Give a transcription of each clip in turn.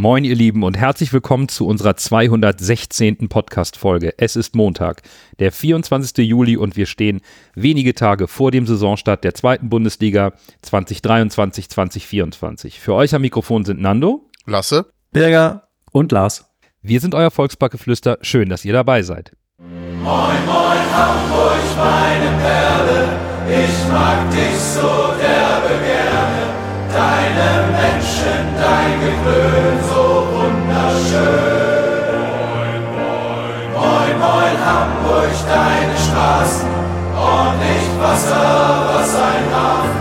Moin, ihr Lieben, und herzlich willkommen zu unserer 216. Podcast-Folge. Es ist Montag, der 24. Juli, und wir stehen wenige Tage vor dem Saisonstart der zweiten Bundesliga 2023-2024. Für euch am Mikrofon sind Nando, Lasse, Berger und Lars. Wir sind euer Volksbackeflüster. Schön, dass ihr dabei seid. Moin, moin, Hamburg, meine Perle, ich mag dich so derbe gerne. Deine Menschen, dein Geklön, so wunderschön. Moin, moin, moin, moin, Hamburg, deine Straßen, ordentlich Wasser, was ein Hafen.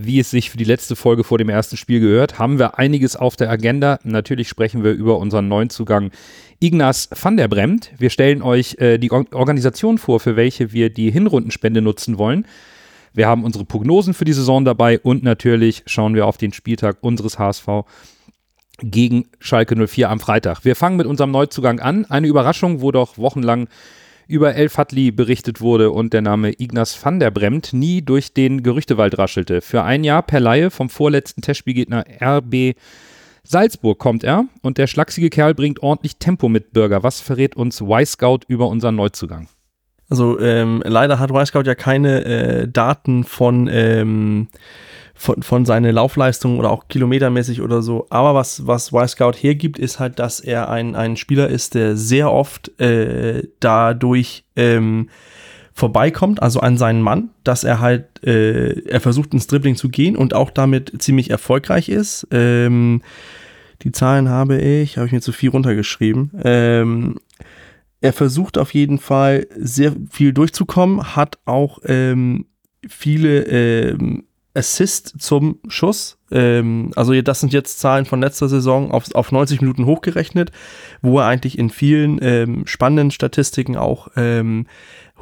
Wie es sich für die letzte Folge vor dem ersten Spiel gehört, haben wir einiges auf der Agenda. Natürlich sprechen wir über unseren neuen Zugang Ignaz van der Bremt. Wir stellen euch äh, die Organisation vor, für welche wir die Hinrundenspende nutzen wollen. Wir haben unsere Prognosen für die Saison dabei und natürlich schauen wir auf den Spieltag unseres HSV gegen Schalke 04 am Freitag. Wir fangen mit unserem Neuzugang an. Eine Überraschung, wo doch wochenlang über El Fadli berichtet wurde und der Name Ignaz van der Bremt nie durch den Gerüchtewald raschelte. Für ein Jahr per Laie vom vorletzten Testspielgegner RB Salzburg kommt er und der schlachsige Kerl bringt ordentlich Tempo mit Bürger. Was verrät uns Y-Scout über unseren Neuzugang? Also ähm, leider hat Y-Scout ja keine äh, Daten von ähm, von, von seiner Laufleistung oder auch kilometermäßig oder so. Aber was, was Y-Scout hergibt, ist halt, dass er ein, ein Spieler ist, der sehr oft äh, dadurch ähm, vorbeikommt, also an seinen Mann, dass er halt, äh, er versucht ins Dribbling zu gehen und auch damit ziemlich erfolgreich ist. Ähm, die Zahlen habe ich, habe ich mir zu viel runtergeschrieben. Ähm, er versucht auf jeden Fall sehr viel durchzukommen, hat auch ähm, viele ähm, Assist zum Schuss. Ähm, also das sind jetzt Zahlen von letzter Saison auf, auf 90 Minuten hochgerechnet, wo er eigentlich in vielen ähm, spannenden Statistiken auch ähm,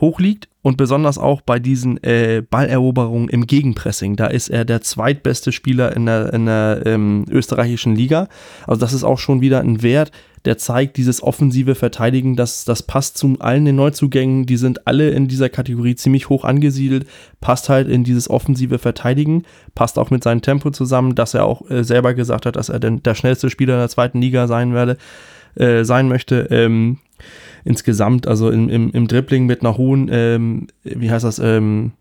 hoch liegt und besonders auch bei diesen äh, Balleroberungen im Gegenpressing. Da ist er der zweitbeste Spieler in der, in der ähm, österreichischen Liga. Also das ist auch schon wieder ein Wert, der zeigt dieses offensive Verteidigen, das, das passt zu allen den Neuzugängen, die sind alle in dieser Kategorie ziemlich hoch angesiedelt, passt halt in dieses offensive Verteidigen, passt auch mit seinem Tempo zusammen, dass er auch äh, selber gesagt hat, dass er denn der schnellste Spieler in der zweiten Liga sein werde, äh, sein möchte. Ähm, insgesamt, also im, im, im Dribbling mit einer hohen, ähm, wie heißt das, ähm,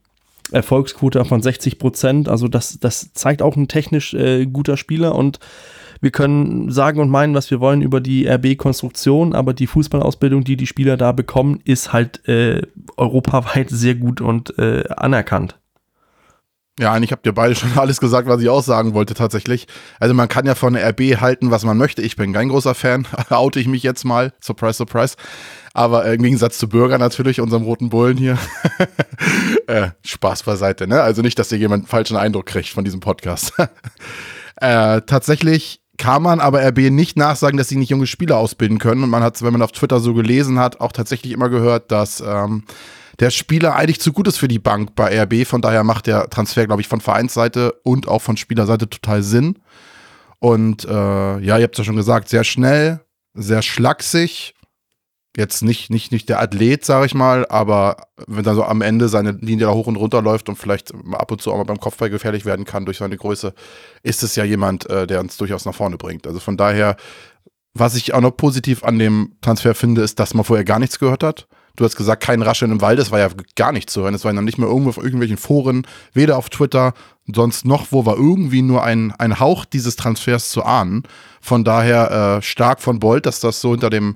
Erfolgsquote von 60 Prozent. Also das, das zeigt auch ein technisch äh, guter Spieler und wir können sagen und meinen, was wir wollen über die RB-Konstruktion, aber die Fußballausbildung, die die Spieler da bekommen, ist halt äh, europaweit sehr gut und äh, anerkannt. Ja, eigentlich habt ihr beide schon alles gesagt, was ich auch sagen wollte tatsächlich. Also man kann ja von RB halten, was man möchte. Ich bin kein großer Fan, oute ich mich jetzt mal. Surprise, surprise. Aber im Gegensatz zu Bürger natürlich, unserem roten Bullen hier. äh, Spaß beiseite, ne? Also nicht, dass ihr jemand einen falschen Eindruck kriegt von diesem Podcast. äh, tatsächlich kann man aber RB nicht nachsagen, dass sie nicht junge Spieler ausbilden können. Und man hat, wenn man auf Twitter so gelesen hat, auch tatsächlich immer gehört, dass ähm, der Spieler eigentlich zu gut ist für die Bank bei RB. Von daher macht der Transfer, glaube ich, von Vereinsseite und auch von Spielerseite total Sinn. Und äh, ja, ihr habt es ja schon gesagt, sehr schnell, sehr schlaksig. Jetzt nicht, nicht, nicht der Athlet, sage ich mal, aber wenn er so am Ende seine Linie da hoch und runter läuft und vielleicht ab und zu auch mal beim Kopfball gefährlich werden kann durch seine Größe, ist es ja jemand, äh, der uns durchaus nach vorne bringt. Also von daher, was ich auch noch positiv an dem Transfer finde, ist, dass man vorher gar nichts gehört hat. Du hast gesagt, kein Rascheln im Wald, das war ja gar nicht zu hören. Es war dann nicht mehr irgendwo auf irgendwelchen Foren, weder auf Twitter, sonst noch, wo war irgendwie nur ein, ein Hauch dieses Transfers zu ahnen. Von daher äh, stark von Bolt, dass das so hinter dem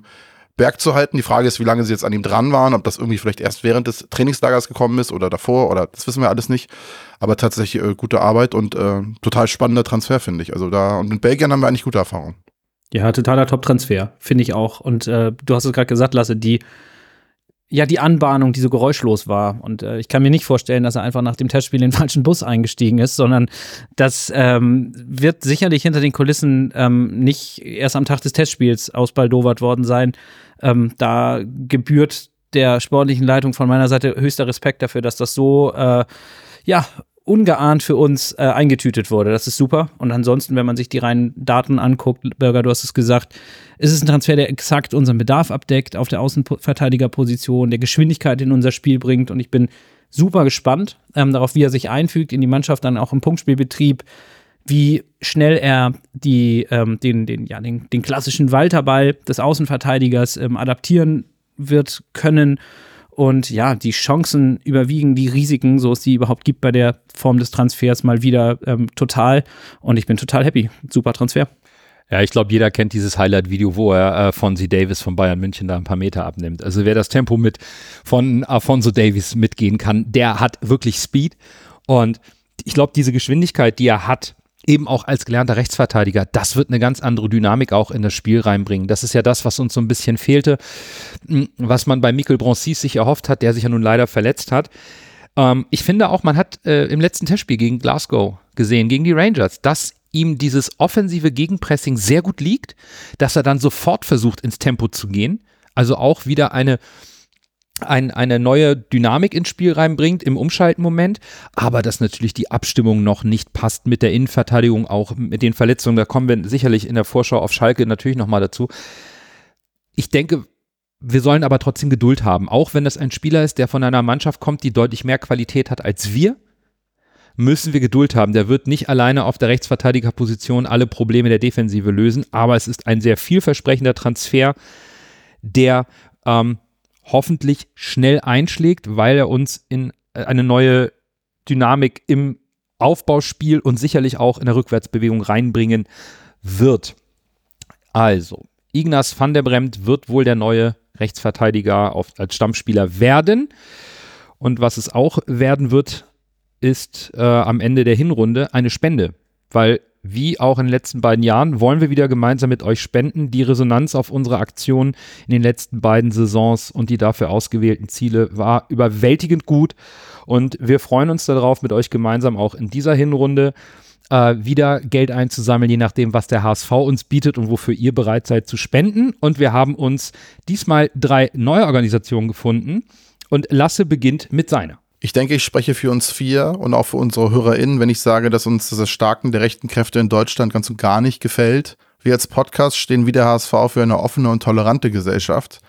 Berg zu halten. Die Frage ist, wie lange sie jetzt an ihm dran waren, ob das irgendwie vielleicht erst während des Trainingslagers gekommen ist oder davor oder das wissen wir alles nicht. Aber tatsächlich äh, gute Arbeit und äh, total spannender Transfer, finde ich. Also da, und mit Belgien haben wir eigentlich gute Erfahrungen. Ja, totaler Top-Transfer, finde ich auch. Und äh, du hast es gerade gesagt, Lasse, die ja, die Anbahnung, die so geräuschlos war. Und äh, ich kann mir nicht vorstellen, dass er einfach nach dem Testspiel in den falschen Bus eingestiegen ist, sondern das ähm, wird sicherlich hinter den Kulissen ähm, nicht erst am Tag des Testspiels ausbaldowert worden sein. Ähm, da gebührt der sportlichen Leitung von meiner Seite höchster Respekt dafür, dass das so äh, ja ungeahnt für uns äh, eingetütet wurde. Das ist super. Und ansonsten, wenn man sich die reinen Daten anguckt, Bürger, du hast es gesagt, ist es ein Transfer, der exakt unseren Bedarf abdeckt auf der Außenverteidigerposition, der Geschwindigkeit in unser Spiel bringt. Und ich bin super gespannt ähm, darauf, wie er sich einfügt in die Mannschaft, dann auch im Punktspielbetrieb, wie schnell er die, ähm, den, den, ja, den, den klassischen Walterball des Außenverteidigers ähm, adaptieren wird können. Und ja, die Chancen überwiegen die Risiken, so es die überhaupt gibt bei der Form des Transfers, mal wieder ähm, total. Und ich bin total happy. Super Transfer. Ja, ich glaube, jeder kennt dieses Highlight-Video, wo er äh, Fonzie Davis von Bayern München da ein paar Meter abnimmt. Also wer das Tempo mit von Alfonso Davis mitgehen kann, der hat wirklich Speed. Und ich glaube, diese Geschwindigkeit, die er hat, eben auch als gelernter Rechtsverteidiger, das wird eine ganz andere Dynamik auch in das Spiel reinbringen. Das ist ja das, was uns so ein bisschen fehlte, hm, was man bei Mikel Broncis sich erhofft hat, der sich ja nun leider verletzt hat. Ähm, ich finde auch, man hat äh, im letzten Testspiel gegen Glasgow gesehen, gegen die Rangers, dass ihm dieses offensive Gegenpressing sehr gut liegt, dass er dann sofort versucht, ins Tempo zu gehen. Also auch wieder eine, ein, eine neue Dynamik ins Spiel reinbringt im Umschaltmoment, aber dass natürlich die Abstimmung noch nicht passt mit der Innenverteidigung, auch mit den Verletzungen. Da kommen wir sicherlich in der Vorschau auf Schalke natürlich nochmal dazu. Ich denke, wir sollen aber trotzdem Geduld haben, auch wenn das ein Spieler ist, der von einer Mannschaft kommt, die deutlich mehr Qualität hat als wir müssen wir Geduld haben. Der wird nicht alleine auf der Rechtsverteidigerposition alle Probleme der Defensive lösen, aber es ist ein sehr vielversprechender Transfer, der ähm, hoffentlich schnell einschlägt, weil er uns in äh, eine neue Dynamik im Aufbauspiel und sicherlich auch in der Rückwärtsbewegung reinbringen wird. Also, Ignaz van der Bremt wird wohl der neue Rechtsverteidiger auf, als Stammspieler werden. Und was es auch werden wird, ist äh, am Ende der Hinrunde eine Spende, weil wie auch in den letzten beiden Jahren wollen wir wieder gemeinsam mit euch spenden. Die Resonanz auf unsere Aktion in den letzten beiden Saisons und die dafür ausgewählten Ziele war überwältigend gut und wir freuen uns darauf, mit euch gemeinsam auch in dieser Hinrunde äh, wieder Geld einzusammeln, je nachdem, was der HSV uns bietet und wofür ihr bereit seid zu spenden. Und wir haben uns diesmal drei neue Organisationen gefunden und Lasse beginnt mit seiner. Ich denke, ich spreche für uns vier und auch für unsere HörerInnen, wenn ich sage, dass uns das Erstarken der rechten Kräfte in Deutschland ganz und gar nicht gefällt. Wir als Podcast stehen wie der HSV für eine offene und tolerante Gesellschaft.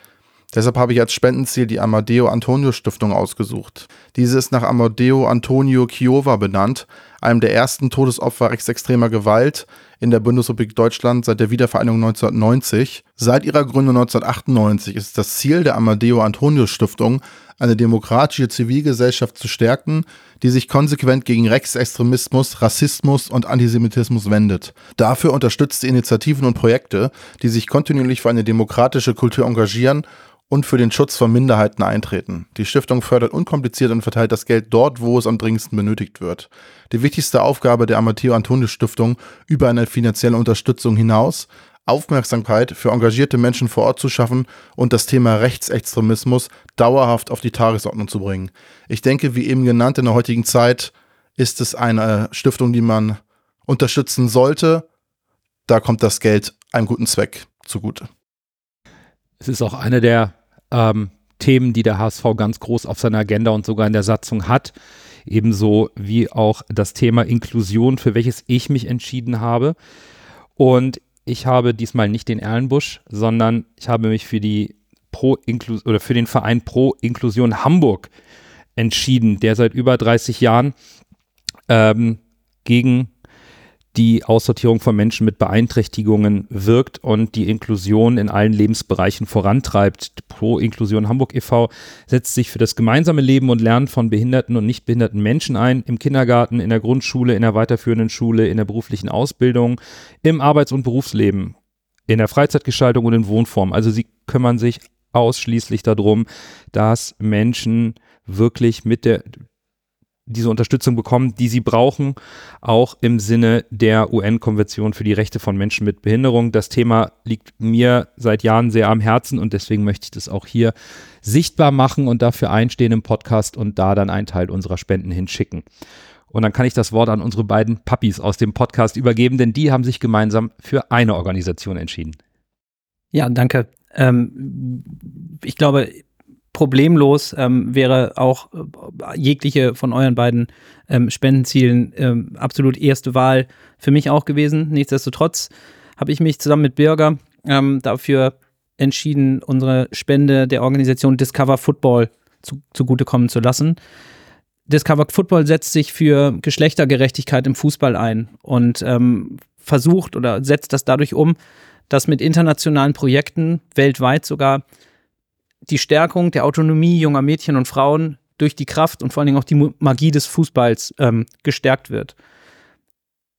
Deshalb habe ich als Spendenziel die Amadeo Antonio Stiftung ausgesucht. Diese ist nach Amadeo Antonio Chiova benannt, einem der ersten Todesopfer rechtsextremer Gewalt in der Bundesrepublik Deutschland seit der Wiedervereinigung 1990. Seit ihrer Gründung 1998 ist das Ziel der Amadeo Antonio Stiftung, eine demokratische Zivilgesellschaft zu stärken, die sich konsequent gegen Rechtsextremismus, Rassismus und Antisemitismus wendet. Dafür unterstützt sie Initiativen und Projekte, die sich kontinuierlich für eine demokratische Kultur engagieren und für den Schutz von Minderheiten eintreten. Die Stiftung fördert unkompliziert und verteilt das Geld dort, wo es am dringendsten benötigt wird. Die wichtigste Aufgabe der Amateo Antonio Stiftung über eine finanzielle Unterstützung hinaus Aufmerksamkeit für engagierte Menschen vor Ort zu schaffen und das Thema Rechtsextremismus dauerhaft auf die Tagesordnung zu bringen. Ich denke, wie eben genannt, in der heutigen Zeit ist es eine Stiftung, die man unterstützen sollte. Da kommt das Geld einem guten Zweck zugute. Es ist auch eine der ähm, Themen, die der HSV ganz groß auf seiner Agenda und sogar in der Satzung hat. Ebenso wie auch das Thema Inklusion, für welches ich mich entschieden habe. Und ich habe diesmal nicht den Erlenbusch, sondern ich habe mich für die Pro oder für den Verein Pro Inklusion Hamburg entschieden, der seit über 30 Jahren ähm, gegen die Aussortierung von Menschen mit Beeinträchtigungen wirkt und die Inklusion in allen Lebensbereichen vorantreibt. Pro Inklusion Hamburg e.V. setzt sich für das gemeinsame Leben und Lernen von behinderten und nicht behinderten Menschen ein, im Kindergarten, in der Grundschule, in der weiterführenden Schule, in der beruflichen Ausbildung, im Arbeits- und Berufsleben, in der Freizeitgestaltung und in Wohnform. Also sie kümmern sich ausschließlich darum, dass Menschen wirklich mit der diese Unterstützung bekommen, die sie brauchen, auch im Sinne der UN-Konvention für die Rechte von Menschen mit Behinderung. Das Thema liegt mir seit Jahren sehr am Herzen und deswegen möchte ich das auch hier sichtbar machen und dafür einstehen im Podcast und da dann einen Teil unserer Spenden hinschicken. Und dann kann ich das Wort an unsere beiden Puppies aus dem Podcast übergeben, denn die haben sich gemeinsam für eine Organisation entschieden. Ja, danke. Ähm, ich glaube, problemlos ähm, wäre auch äh, jegliche von euren beiden ähm, Spendenzielen ähm, absolut erste Wahl für mich auch gewesen. Nichtsdestotrotz habe ich mich zusammen mit Bürger ähm, dafür entschieden, unsere Spende der Organisation Discover Football zu, zugutekommen zu lassen. Discover Football setzt sich für Geschlechtergerechtigkeit im Fußball ein und ähm, versucht oder setzt das dadurch um, dass mit internationalen Projekten weltweit sogar die Stärkung der Autonomie junger Mädchen und Frauen durch die Kraft und vor allen Dingen auch die Magie des Fußballs ähm, gestärkt wird.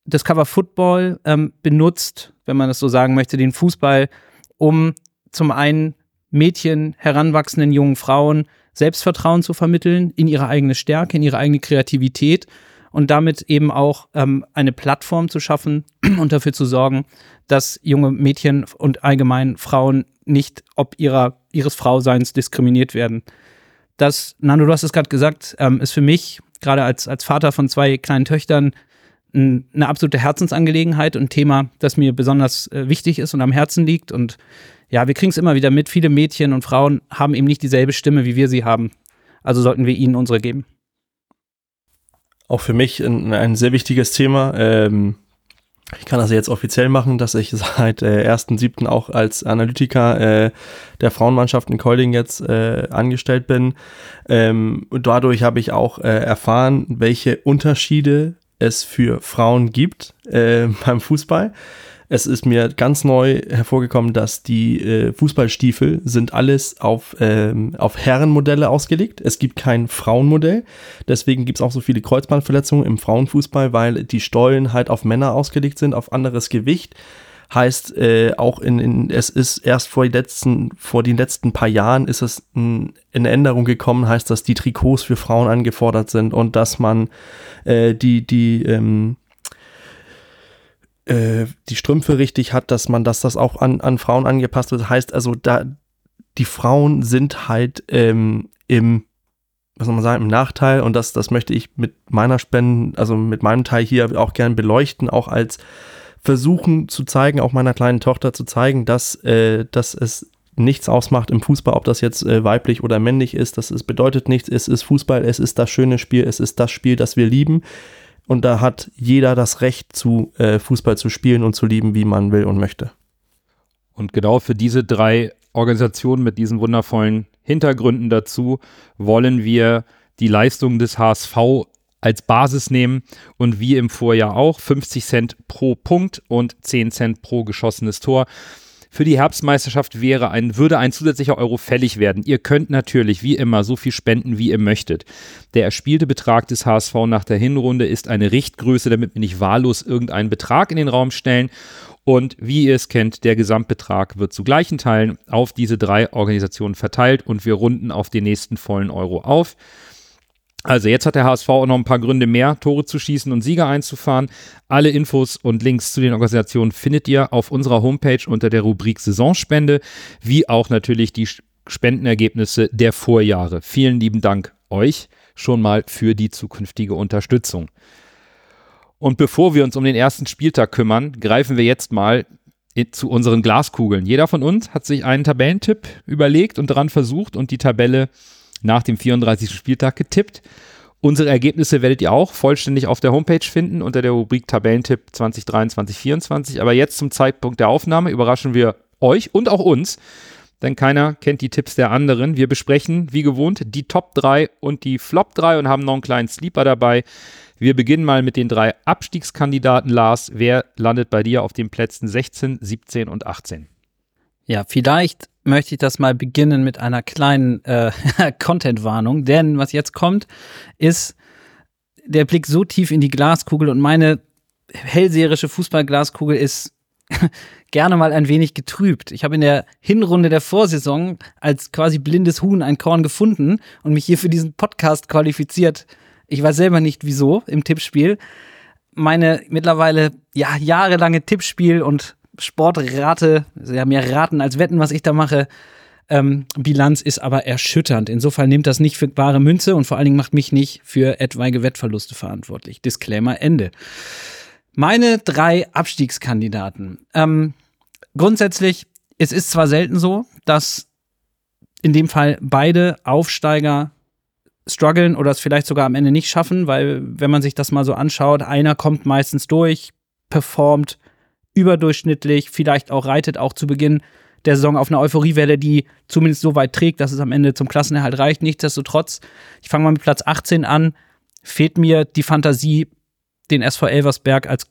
Discover Football ähm, benutzt, wenn man das so sagen möchte, den Fußball, um zum einen Mädchen, heranwachsenden jungen Frauen Selbstvertrauen zu vermitteln in ihre eigene Stärke, in ihre eigene Kreativität und damit eben auch ähm, eine Plattform zu schaffen und dafür zu sorgen, dass junge Mädchen und allgemein Frauen nicht ob ihrer, ihres Frauseins diskriminiert werden. Das, Nando, du hast es gerade gesagt, ähm, ist für mich, gerade als, als Vater von zwei kleinen Töchtern, eine absolute Herzensangelegenheit und ein Thema, das mir besonders äh, wichtig ist und am Herzen liegt. Und ja, wir kriegen es immer wieder mit. Viele Mädchen und Frauen haben eben nicht dieselbe Stimme, wie wir sie haben. Also sollten wir ihnen unsere geben. Auch für mich ein, ein sehr wichtiges Thema. Ähm, ich kann das jetzt offiziell machen, dass ich seit äh, 1.7. auch als Analytiker äh, der Frauenmannschaft in Keuling jetzt äh, angestellt bin. Ähm, und dadurch habe ich auch äh, erfahren, welche Unterschiede es für Frauen gibt äh, beim Fußball. Es ist mir ganz neu hervorgekommen, dass die äh, Fußballstiefel sind alles auf, ähm, auf Herrenmodelle ausgelegt. Es gibt kein Frauenmodell. Deswegen gibt es auch so viele Kreuzbandverletzungen im Frauenfußball, weil die Stollen halt auf Männer ausgelegt sind, auf anderes Gewicht heißt äh, auch in, in, es ist erst vor, letzten, vor den letzten paar Jahren ist es in, in Änderung gekommen, heißt, dass die Trikots für Frauen angefordert sind und dass man äh, die, die, ähm, äh, die Strümpfe richtig hat, dass man, dass das auch an, an Frauen angepasst wird. Heißt also, da die Frauen sind halt ähm, im was soll man sagen, im Nachteil und das, das möchte ich mit meiner Spenden, also mit meinem Teil hier auch gern beleuchten, auch als versuchen zu zeigen, auch meiner kleinen Tochter zu zeigen, dass, äh, dass es nichts ausmacht im Fußball, ob das jetzt äh, weiblich oder männlich ist. Das ist, bedeutet nichts. Es ist Fußball, es ist das schöne Spiel, es ist das Spiel, das wir lieben. Und da hat jeder das Recht zu, äh, Fußball zu spielen und zu lieben, wie man will und möchte. Und genau für diese drei Organisationen mit diesen wundervollen Hintergründen dazu wollen wir die Leistungen des HSV als Basis nehmen und wie im Vorjahr auch 50 Cent pro Punkt und 10 Cent pro geschossenes Tor. Für die Herbstmeisterschaft wäre ein, würde ein zusätzlicher Euro fällig werden. Ihr könnt natürlich wie immer so viel spenden, wie ihr möchtet. Der erspielte Betrag des HSV nach der Hinrunde ist eine Richtgröße, damit wir nicht wahllos irgendeinen Betrag in den Raum stellen. Und wie ihr es kennt, der Gesamtbetrag wird zu gleichen Teilen auf diese drei Organisationen verteilt und wir runden auf den nächsten vollen Euro auf. Also jetzt hat der HSV auch noch ein paar Gründe mehr, Tore zu schießen und Sieger einzufahren. Alle Infos und Links zu den Organisationen findet ihr auf unserer Homepage unter der Rubrik Saisonspende, wie auch natürlich die Spendenergebnisse der Vorjahre. Vielen lieben Dank euch schon mal für die zukünftige Unterstützung. Und bevor wir uns um den ersten Spieltag kümmern, greifen wir jetzt mal zu unseren Glaskugeln. Jeder von uns hat sich einen Tabellentipp überlegt und daran versucht und die Tabelle nach dem 34. Spieltag getippt. Unsere Ergebnisse werdet ihr auch vollständig auf der Homepage finden unter der Rubrik Tabellentipp 2023-24. Aber jetzt zum Zeitpunkt der Aufnahme überraschen wir euch und auch uns, denn keiner kennt die Tipps der anderen. Wir besprechen wie gewohnt die Top 3 und die Flop 3 und haben noch einen kleinen Sleeper dabei. Wir beginnen mal mit den drei Abstiegskandidaten. Lars, wer landet bei dir auf den Plätzen 16, 17 und 18? Ja, vielleicht möchte ich das mal beginnen mit einer kleinen äh, Content-Warnung, denn was jetzt kommt, ist der Blick so tief in die Glaskugel und meine hellseherische Fußballglaskugel ist gerne mal ein wenig getrübt. Ich habe in der Hinrunde der Vorsaison als quasi blindes Huhn ein Korn gefunden und mich hier für diesen Podcast qualifiziert. Ich weiß selber nicht wieso im Tippspiel. Meine mittlerweile ja jahrelange Tippspiel und Sportrate, ja mehr Raten als Wetten, was ich da mache. Ähm, Bilanz ist aber erschütternd. Insofern nimmt das nicht für bare Münze und vor allen Dingen macht mich nicht für etwaige Wettverluste verantwortlich. Disclaimer Ende. Meine drei Abstiegskandidaten. Ähm, grundsätzlich, es ist zwar selten so, dass in dem Fall beide Aufsteiger strugglen oder es vielleicht sogar am Ende nicht schaffen, weil wenn man sich das mal so anschaut, einer kommt meistens durch, performt überdurchschnittlich, vielleicht auch reitet auch zu Beginn der Saison auf einer Euphoriewelle, die zumindest so weit trägt, dass es am Ende zum Klassenerhalt reicht. Nichtsdestotrotz, ich fange mal mit Platz 18 an. fehlt mir die Fantasie, den SV Elversberg als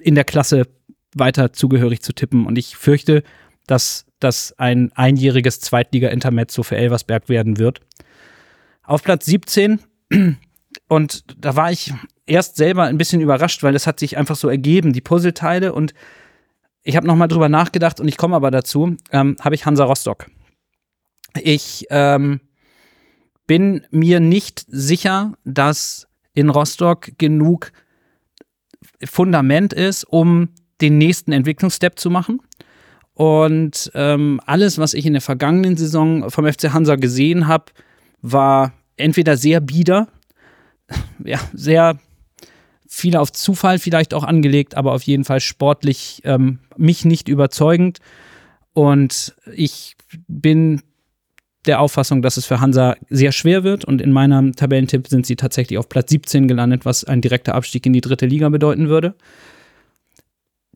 in der Klasse weiter zugehörig zu tippen. Und ich fürchte, dass das ein einjähriges Zweitliga-Intermezzo für Elversberg werden wird. Auf Platz 17 und da war ich erst selber ein bisschen überrascht, weil es hat sich einfach so ergeben, die Puzzleteile und ich habe nochmal drüber nachgedacht und ich komme aber dazu, ähm, habe ich Hansa Rostock. Ich ähm, bin mir nicht sicher, dass in Rostock genug Fundament ist, um den nächsten Entwicklungsstep zu machen. Und ähm, alles, was ich in der vergangenen Saison vom FC Hansa gesehen habe, war entweder sehr bieder, ja, sehr viel auf Zufall vielleicht auch angelegt, aber auf jeden Fall sportlich ähm, mich nicht überzeugend. Und ich bin der Auffassung, dass es für Hansa sehr schwer wird. Und in meinem Tabellentipp sind sie tatsächlich auf Platz 17 gelandet, was ein direkter Abstieg in die dritte Liga bedeuten würde.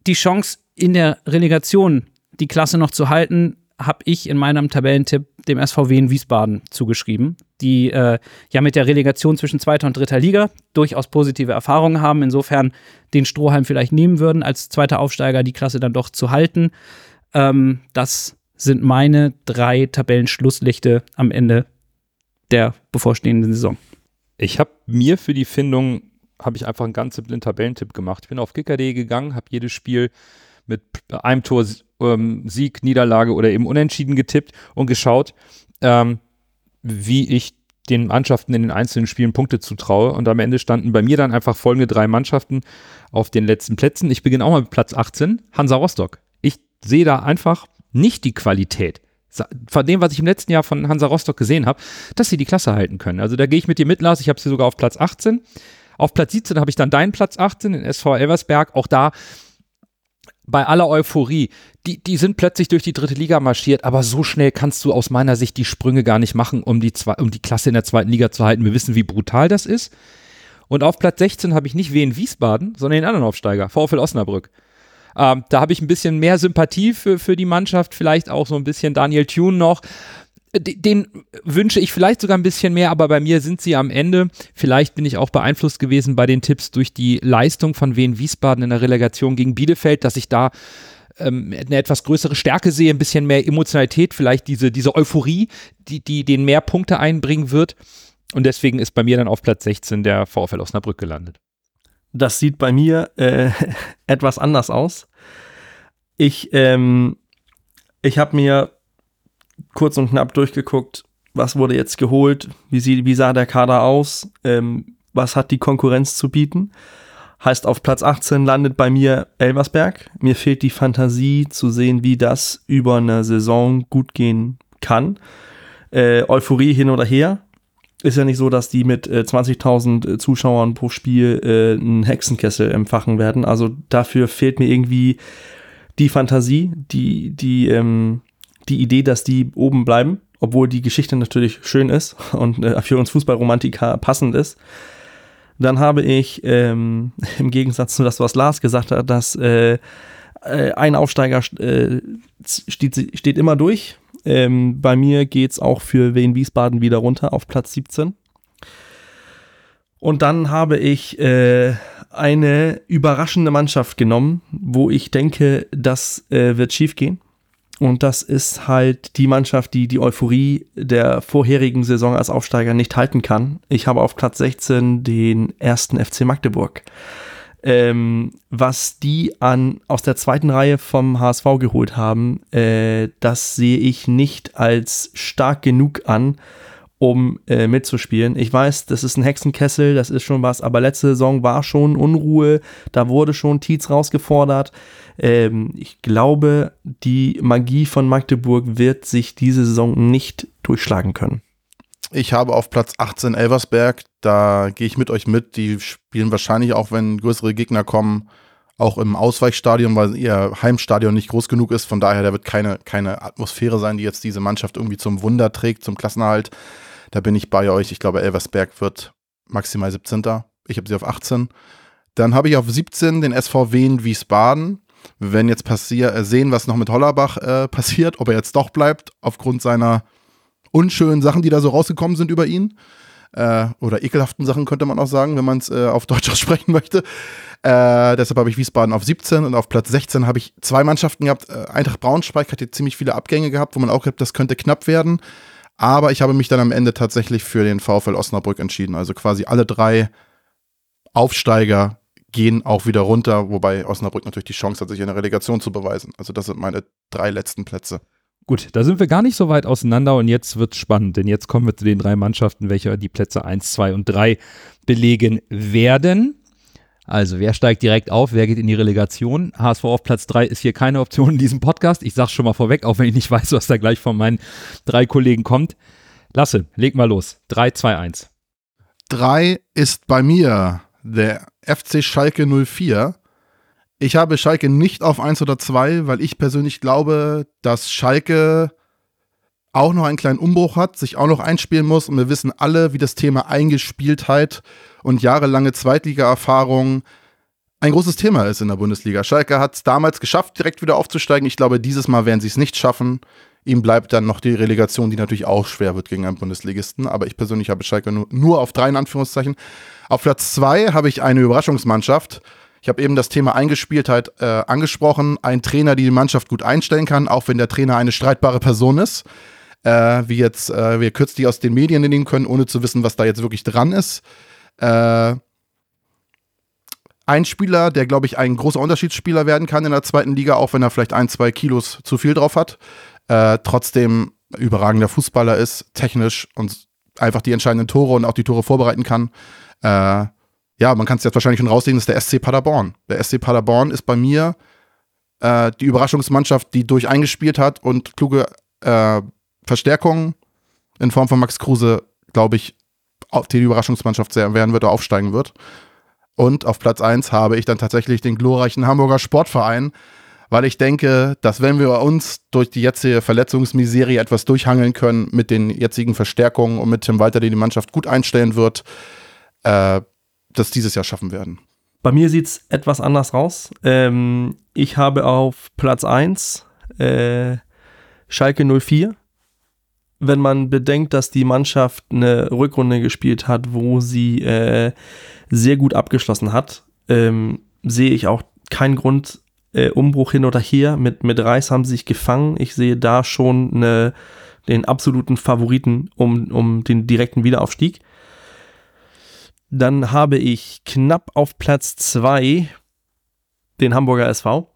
Die Chance in der Relegation, die Klasse noch zu halten, habe ich in meinem Tabellentipp dem SVW in Wiesbaden zugeschrieben, die äh, ja mit der Relegation zwischen zweiter und dritter Liga durchaus positive Erfahrungen haben, insofern den Strohhalm vielleicht nehmen würden, als zweiter Aufsteiger die Klasse dann doch zu halten. Ähm, das sind meine drei Tabellenschlusslichte am Ende der bevorstehenden Saison. Ich habe mir für die Findung, habe ich einfach einen ganz simplen Tabellentipp gemacht. Ich bin auf kicker.de gegangen, habe jedes Spiel mit einem Tor ähm, Sieg, Niederlage oder eben Unentschieden getippt und geschaut, ähm, wie ich den Mannschaften in den einzelnen Spielen Punkte zutraue. Und am Ende standen bei mir dann einfach folgende drei Mannschaften auf den letzten Plätzen. Ich beginne auch mal mit Platz 18, Hansa Rostock. Ich sehe da einfach nicht die Qualität von dem, was ich im letzten Jahr von Hansa Rostock gesehen habe, dass sie die Klasse halten können. Also da gehe ich mit dir mit, Lars. Ich habe sie sogar auf Platz 18. Auf Platz 17 habe ich dann deinen Platz 18 in SV Elversberg. Auch da bei aller Euphorie, die, die sind plötzlich durch die dritte Liga marschiert, aber so schnell kannst du aus meiner Sicht die Sprünge gar nicht machen, um die, zwei, um die Klasse in der zweiten Liga zu halten. Wir wissen, wie brutal das ist. Und auf Platz 16 habe ich nicht Wien Wiesbaden, sondern den anderen Aufsteiger, VfL Osnabrück. Ähm, da habe ich ein bisschen mehr Sympathie für, für die Mannschaft, vielleicht auch so ein bisschen Daniel Thune noch den wünsche ich vielleicht sogar ein bisschen mehr, aber bei mir sind sie am Ende. Vielleicht bin ich auch beeinflusst gewesen bei den Tipps durch die Leistung von Wien Wiesbaden in der Relegation gegen Bielefeld, dass ich da ähm, eine etwas größere Stärke sehe, ein bisschen mehr Emotionalität, vielleicht diese, diese Euphorie, die, die den mehr Punkte einbringen wird. Und deswegen ist bei mir dann auf Platz 16 der VfL Osnabrück gelandet. Das sieht bei mir äh, etwas anders aus. Ich, ähm, ich habe mir kurz und knapp durchgeguckt, was wurde jetzt geholt, wie, sie, wie sah der Kader aus, ähm, was hat die Konkurrenz zu bieten. Heißt, auf Platz 18 landet bei mir Elversberg. Mir fehlt die Fantasie zu sehen, wie das über eine Saison gut gehen kann. Äh, Euphorie hin oder her. Ist ja nicht so, dass die mit äh, 20.000 äh, Zuschauern pro Spiel äh, einen Hexenkessel empfachen werden. Also dafür fehlt mir irgendwie die Fantasie, die, die, ähm, die Idee, dass die oben bleiben, obwohl die Geschichte natürlich schön ist und äh, für uns Fußballromantiker passend ist. Dann habe ich ähm, im Gegensatz zu das, was Lars gesagt hat, dass äh, äh ein Aufsteiger äh, steht, steht, immer durch. Ähm, bei mir geht es auch für Wien Wiesbaden wieder runter auf Platz 17. Und dann habe ich äh, eine überraschende Mannschaft genommen, wo ich denke, das äh, wird schief gehen. Und das ist halt die Mannschaft, die die Euphorie der vorherigen Saison als Aufsteiger nicht halten kann. Ich habe auf Platz 16 den ersten FC Magdeburg. Ähm, was die an, aus der zweiten Reihe vom HSV geholt haben, äh, das sehe ich nicht als stark genug an, um äh, mitzuspielen. Ich weiß, das ist ein Hexenkessel, das ist schon was, aber letzte Saison war schon Unruhe, da wurde schon Tietz rausgefordert. Ähm, ich glaube, die Magie von Magdeburg wird sich diese Saison nicht durchschlagen können. Ich habe auf Platz 18 Elversberg, da gehe ich mit euch mit. Die spielen wahrscheinlich auch, wenn größere Gegner kommen, auch im Ausweichstadion, weil ihr Heimstadion nicht groß genug ist. Von daher, da wird keine, keine Atmosphäre sein, die jetzt diese Mannschaft irgendwie zum Wunder trägt, zum Klassenerhalt. Da bin ich bei euch. Ich glaube, Elversberg wird maximal 17. Ich habe sie auf 18. Dann habe ich auf 17 den SVW in Wiesbaden. Wir werden jetzt äh, sehen, was noch mit Hollerbach äh, passiert, ob er jetzt doch bleibt, aufgrund seiner unschönen Sachen, die da so rausgekommen sind über ihn. Äh, oder ekelhaften Sachen könnte man auch sagen, wenn man es äh, auf Deutsch aussprechen möchte. Äh, deshalb habe ich Wiesbaden auf 17 und auf Platz 16 habe ich zwei Mannschaften gehabt. Eintracht Braunschweig hat hier ziemlich viele Abgänge gehabt, wo man auch glaubt, das könnte knapp werden. Aber ich habe mich dann am Ende tatsächlich für den VfL Osnabrück entschieden. Also quasi alle drei Aufsteiger gehen auch wieder runter, wobei Osnabrück natürlich die Chance hat, sich in der Relegation zu beweisen. Also das sind meine drei letzten Plätze. Gut, da sind wir gar nicht so weit auseinander und jetzt wird es spannend, denn jetzt kommen wir zu den drei Mannschaften, welche die Plätze 1, 2 und 3 belegen werden. Also, wer steigt direkt auf, wer geht in die Relegation? HSV auf Platz 3 ist hier keine Option in diesem Podcast. Ich sag's schon mal vorweg, auch wenn ich nicht weiß, was da gleich von meinen drei Kollegen kommt. Lasse, leg mal los. 3, 2, 1. 3 ist bei mir der FC Schalke 04. Ich habe Schalke nicht auf 1 oder 2, weil ich persönlich glaube, dass Schalke auch noch einen kleinen Umbruch hat, sich auch noch einspielen muss. Und wir wissen alle, wie das Thema Eingespieltheit und jahrelange Zweitliga-Erfahrung ein großes Thema ist in der Bundesliga. Schalke hat es damals geschafft, direkt wieder aufzusteigen. Ich glaube, dieses Mal werden sie es nicht schaffen. Ihm bleibt dann noch die Relegation, die natürlich auch schwer wird gegen einen Bundesligisten. Aber ich persönlich habe Schalke nur, nur auf drei in Anführungszeichen. Auf Platz zwei habe ich eine Überraschungsmannschaft. Ich habe eben das Thema Eingespieltheit äh, angesprochen. Ein Trainer, die die Mannschaft gut einstellen kann, auch wenn der Trainer eine streitbare Person ist. Äh, wie jetzt äh, wir kürzlich aus den Medien nehmen können, ohne zu wissen, was da jetzt wirklich dran ist. Äh, ein Spieler, der, glaube ich, ein großer Unterschiedsspieler werden kann in der zweiten Liga, auch wenn er vielleicht ein, zwei Kilos zu viel drauf hat. Äh, trotzdem überragender Fußballer ist, technisch und einfach die entscheidenden Tore und auch die Tore vorbereiten kann. Äh, ja, man kann es jetzt wahrscheinlich schon rauslegen, ist der SC Paderborn. Der SC Paderborn ist bei mir äh, die Überraschungsmannschaft, die durch eingespielt hat und kluge Verstärkungen in Form von Max Kruse, glaube ich, auf die Überraschungsmannschaft sehr werden wird oder aufsteigen wird. Und auf Platz 1 habe ich dann tatsächlich den glorreichen Hamburger Sportverein, weil ich denke, dass wenn wir uns durch die jetzige Verletzungsmiserie etwas durchhangeln können mit den jetzigen Verstärkungen und mit Tim Walter, der die Mannschaft gut einstellen wird, äh, das dieses Jahr schaffen werden. Bei mir sieht es etwas anders aus. Ähm, ich habe auf Platz 1 äh, Schalke 04. Wenn man bedenkt, dass die Mannschaft eine Rückrunde gespielt hat, wo sie äh, sehr gut abgeschlossen hat, ähm, sehe ich auch keinen Grund, äh, Umbruch hin oder her. Mit, mit Reis haben sie sich gefangen. Ich sehe da schon eine, den absoluten Favoriten um, um den direkten Wiederaufstieg. Dann habe ich knapp auf Platz 2 den Hamburger SV.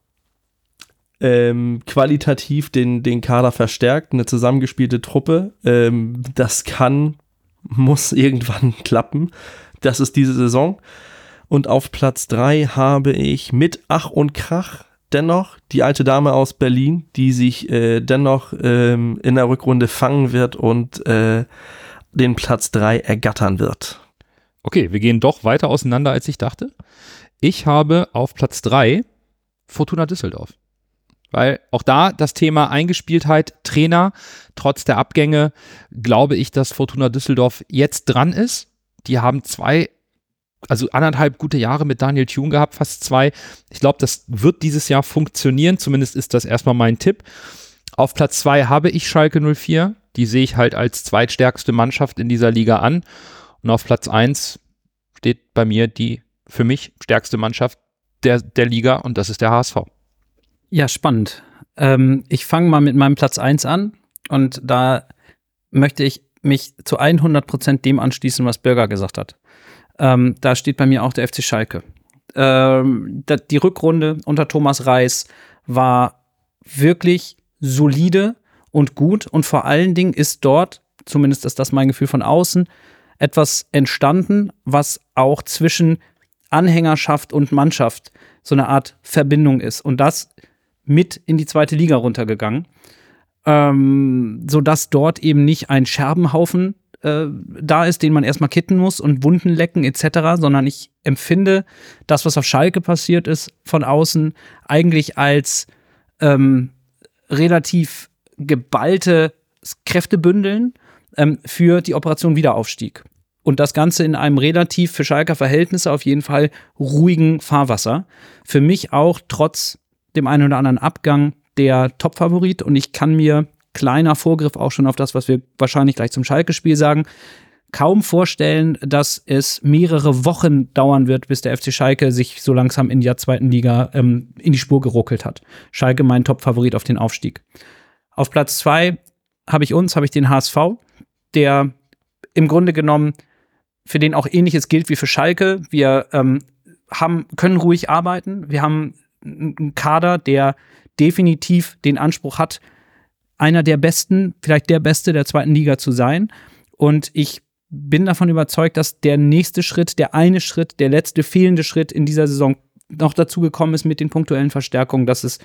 Ähm, qualitativ den, den Kader verstärkt, eine zusammengespielte Truppe. Ähm, das kann, muss irgendwann klappen. Das ist diese Saison. Und auf Platz 3 habe ich mit Ach und Krach dennoch die alte Dame aus Berlin, die sich äh, dennoch ähm, in der Rückrunde fangen wird und äh, den Platz 3 ergattern wird. Okay, wir gehen doch weiter auseinander, als ich dachte. Ich habe auf Platz 3 Fortuna Düsseldorf. Weil auch da das Thema Eingespieltheit, Trainer, trotz der Abgänge, glaube ich, dass Fortuna Düsseldorf jetzt dran ist. Die haben zwei, also anderthalb gute Jahre mit Daniel Thune gehabt, fast zwei. Ich glaube, das wird dieses Jahr funktionieren. Zumindest ist das erstmal mein Tipp. Auf Platz zwei habe ich Schalke 04. Die sehe ich halt als zweitstärkste Mannschaft in dieser Liga an. Und auf Platz 1 steht bei mir die für mich stärkste Mannschaft der, der Liga und das ist der HSV. Ja, spannend. Ähm, ich fange mal mit meinem Platz 1 an und da möchte ich mich zu 100 Prozent dem anschließen, was Bürger gesagt hat. Ähm, da steht bei mir auch der FC Schalke. Ähm, die Rückrunde unter Thomas Reis war wirklich solide und gut und vor allen Dingen ist dort, zumindest ist das mein Gefühl von außen, etwas entstanden, was auch zwischen Anhängerschaft und Mannschaft so eine Art Verbindung ist. Und das mit in die zweite Liga runtergegangen. Ähm, sodass dort eben nicht ein Scherbenhaufen äh, da ist, den man erstmal kitten muss und Wunden lecken etc., sondern ich empfinde das, was auf Schalke passiert ist, von außen eigentlich als ähm, relativ geballte Kräftebündeln ähm, für die Operation Wiederaufstieg. Und das Ganze in einem relativ für Schalker Verhältnisse auf jeden Fall ruhigen Fahrwasser. Für mich auch trotz dem einen oder anderen Abgang der Top-Favorit. Und ich kann mir kleiner Vorgriff auch schon auf das, was wir wahrscheinlich gleich zum Schalke-Spiel sagen, kaum vorstellen, dass es mehrere Wochen dauern wird, bis der FC Schalke sich so langsam in der zweiten Liga ähm, in die Spur geruckelt hat. Schalke mein Top-Favorit auf den Aufstieg. Auf Platz zwei habe ich uns, habe ich den HSV, der im Grunde genommen für den auch ähnliches gilt wie für Schalke. Wir ähm, haben, können ruhig arbeiten. Wir haben einen Kader, der definitiv den Anspruch hat, einer der besten, vielleicht der beste der zweiten Liga zu sein. Und ich bin davon überzeugt, dass der nächste Schritt, der eine Schritt, der letzte fehlende Schritt in dieser Saison noch dazu gekommen ist mit den punktuellen Verstärkungen, dass es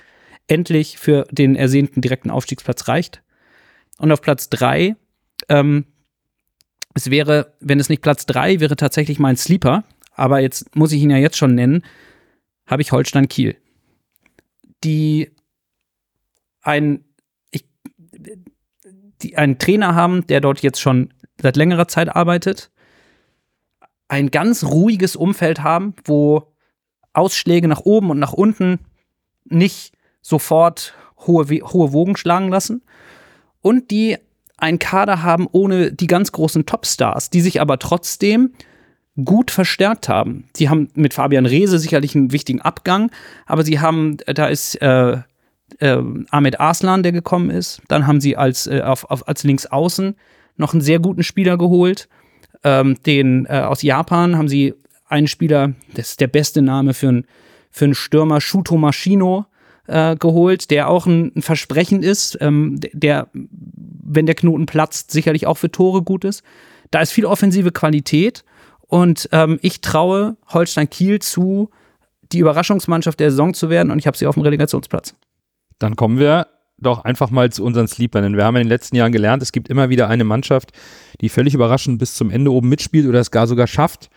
endlich für den ersehnten direkten Aufstiegsplatz reicht. Und auf Platz drei, ähm, es wäre, wenn es nicht Platz drei wäre, tatsächlich mein Sleeper. Aber jetzt muss ich ihn ja jetzt schon nennen, habe ich Holstein Kiel. Die ein, ich, die einen Trainer haben, der dort jetzt schon seit längerer Zeit arbeitet, ein ganz ruhiges Umfeld haben, wo Ausschläge nach oben und nach unten nicht sofort hohe, hohe Wogen schlagen lassen und die einen Kader haben ohne die ganz großen Topstars, die sich aber trotzdem gut verstärkt haben. Sie haben mit Fabian Reese sicherlich einen wichtigen Abgang, aber sie haben, da ist äh, äh, Ahmed Arslan, der gekommen ist. Dann haben sie als, äh, auf, auf, als Linksaußen noch einen sehr guten Spieler geholt. Ähm, den äh, aus Japan haben sie einen Spieler, das ist der beste Name für einen für einen Stürmer, Shuto Machino, äh, geholt, der auch ein, ein Versprechen ist, ähm, der, wenn der Knoten platzt, sicherlich auch für Tore gut ist. Da ist viel offensive Qualität und ähm, ich traue Holstein Kiel zu, die Überraschungsmannschaft der Saison zu werden und ich habe sie auf dem Relegationsplatz. Dann kommen wir doch einfach mal zu unseren Sleepern. Denn wir haben in den letzten Jahren gelernt, es gibt immer wieder eine Mannschaft, die völlig überraschend bis zum Ende oben mitspielt oder es gar sogar schafft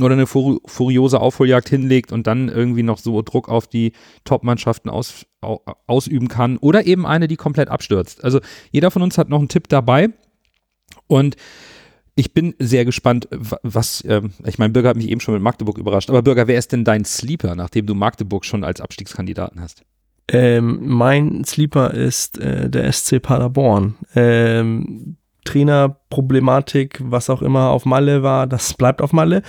oder eine fur furiose Aufholjagd hinlegt und dann irgendwie noch so Druck auf die Top-Mannschaften aus, ausüben kann oder eben eine, die komplett abstürzt. Also jeder von uns hat noch einen Tipp dabei und ich bin sehr gespannt, was, äh, ich meine, Bürger hat mich eben schon mit Magdeburg überrascht, aber Bürger, wer ist denn dein Sleeper, nachdem du Magdeburg schon als Abstiegskandidaten hast? Ähm, mein Sleeper ist äh, der SC Paderborn. Ähm, Trainerproblematik, was auch immer auf Malle war, das bleibt auf Malle.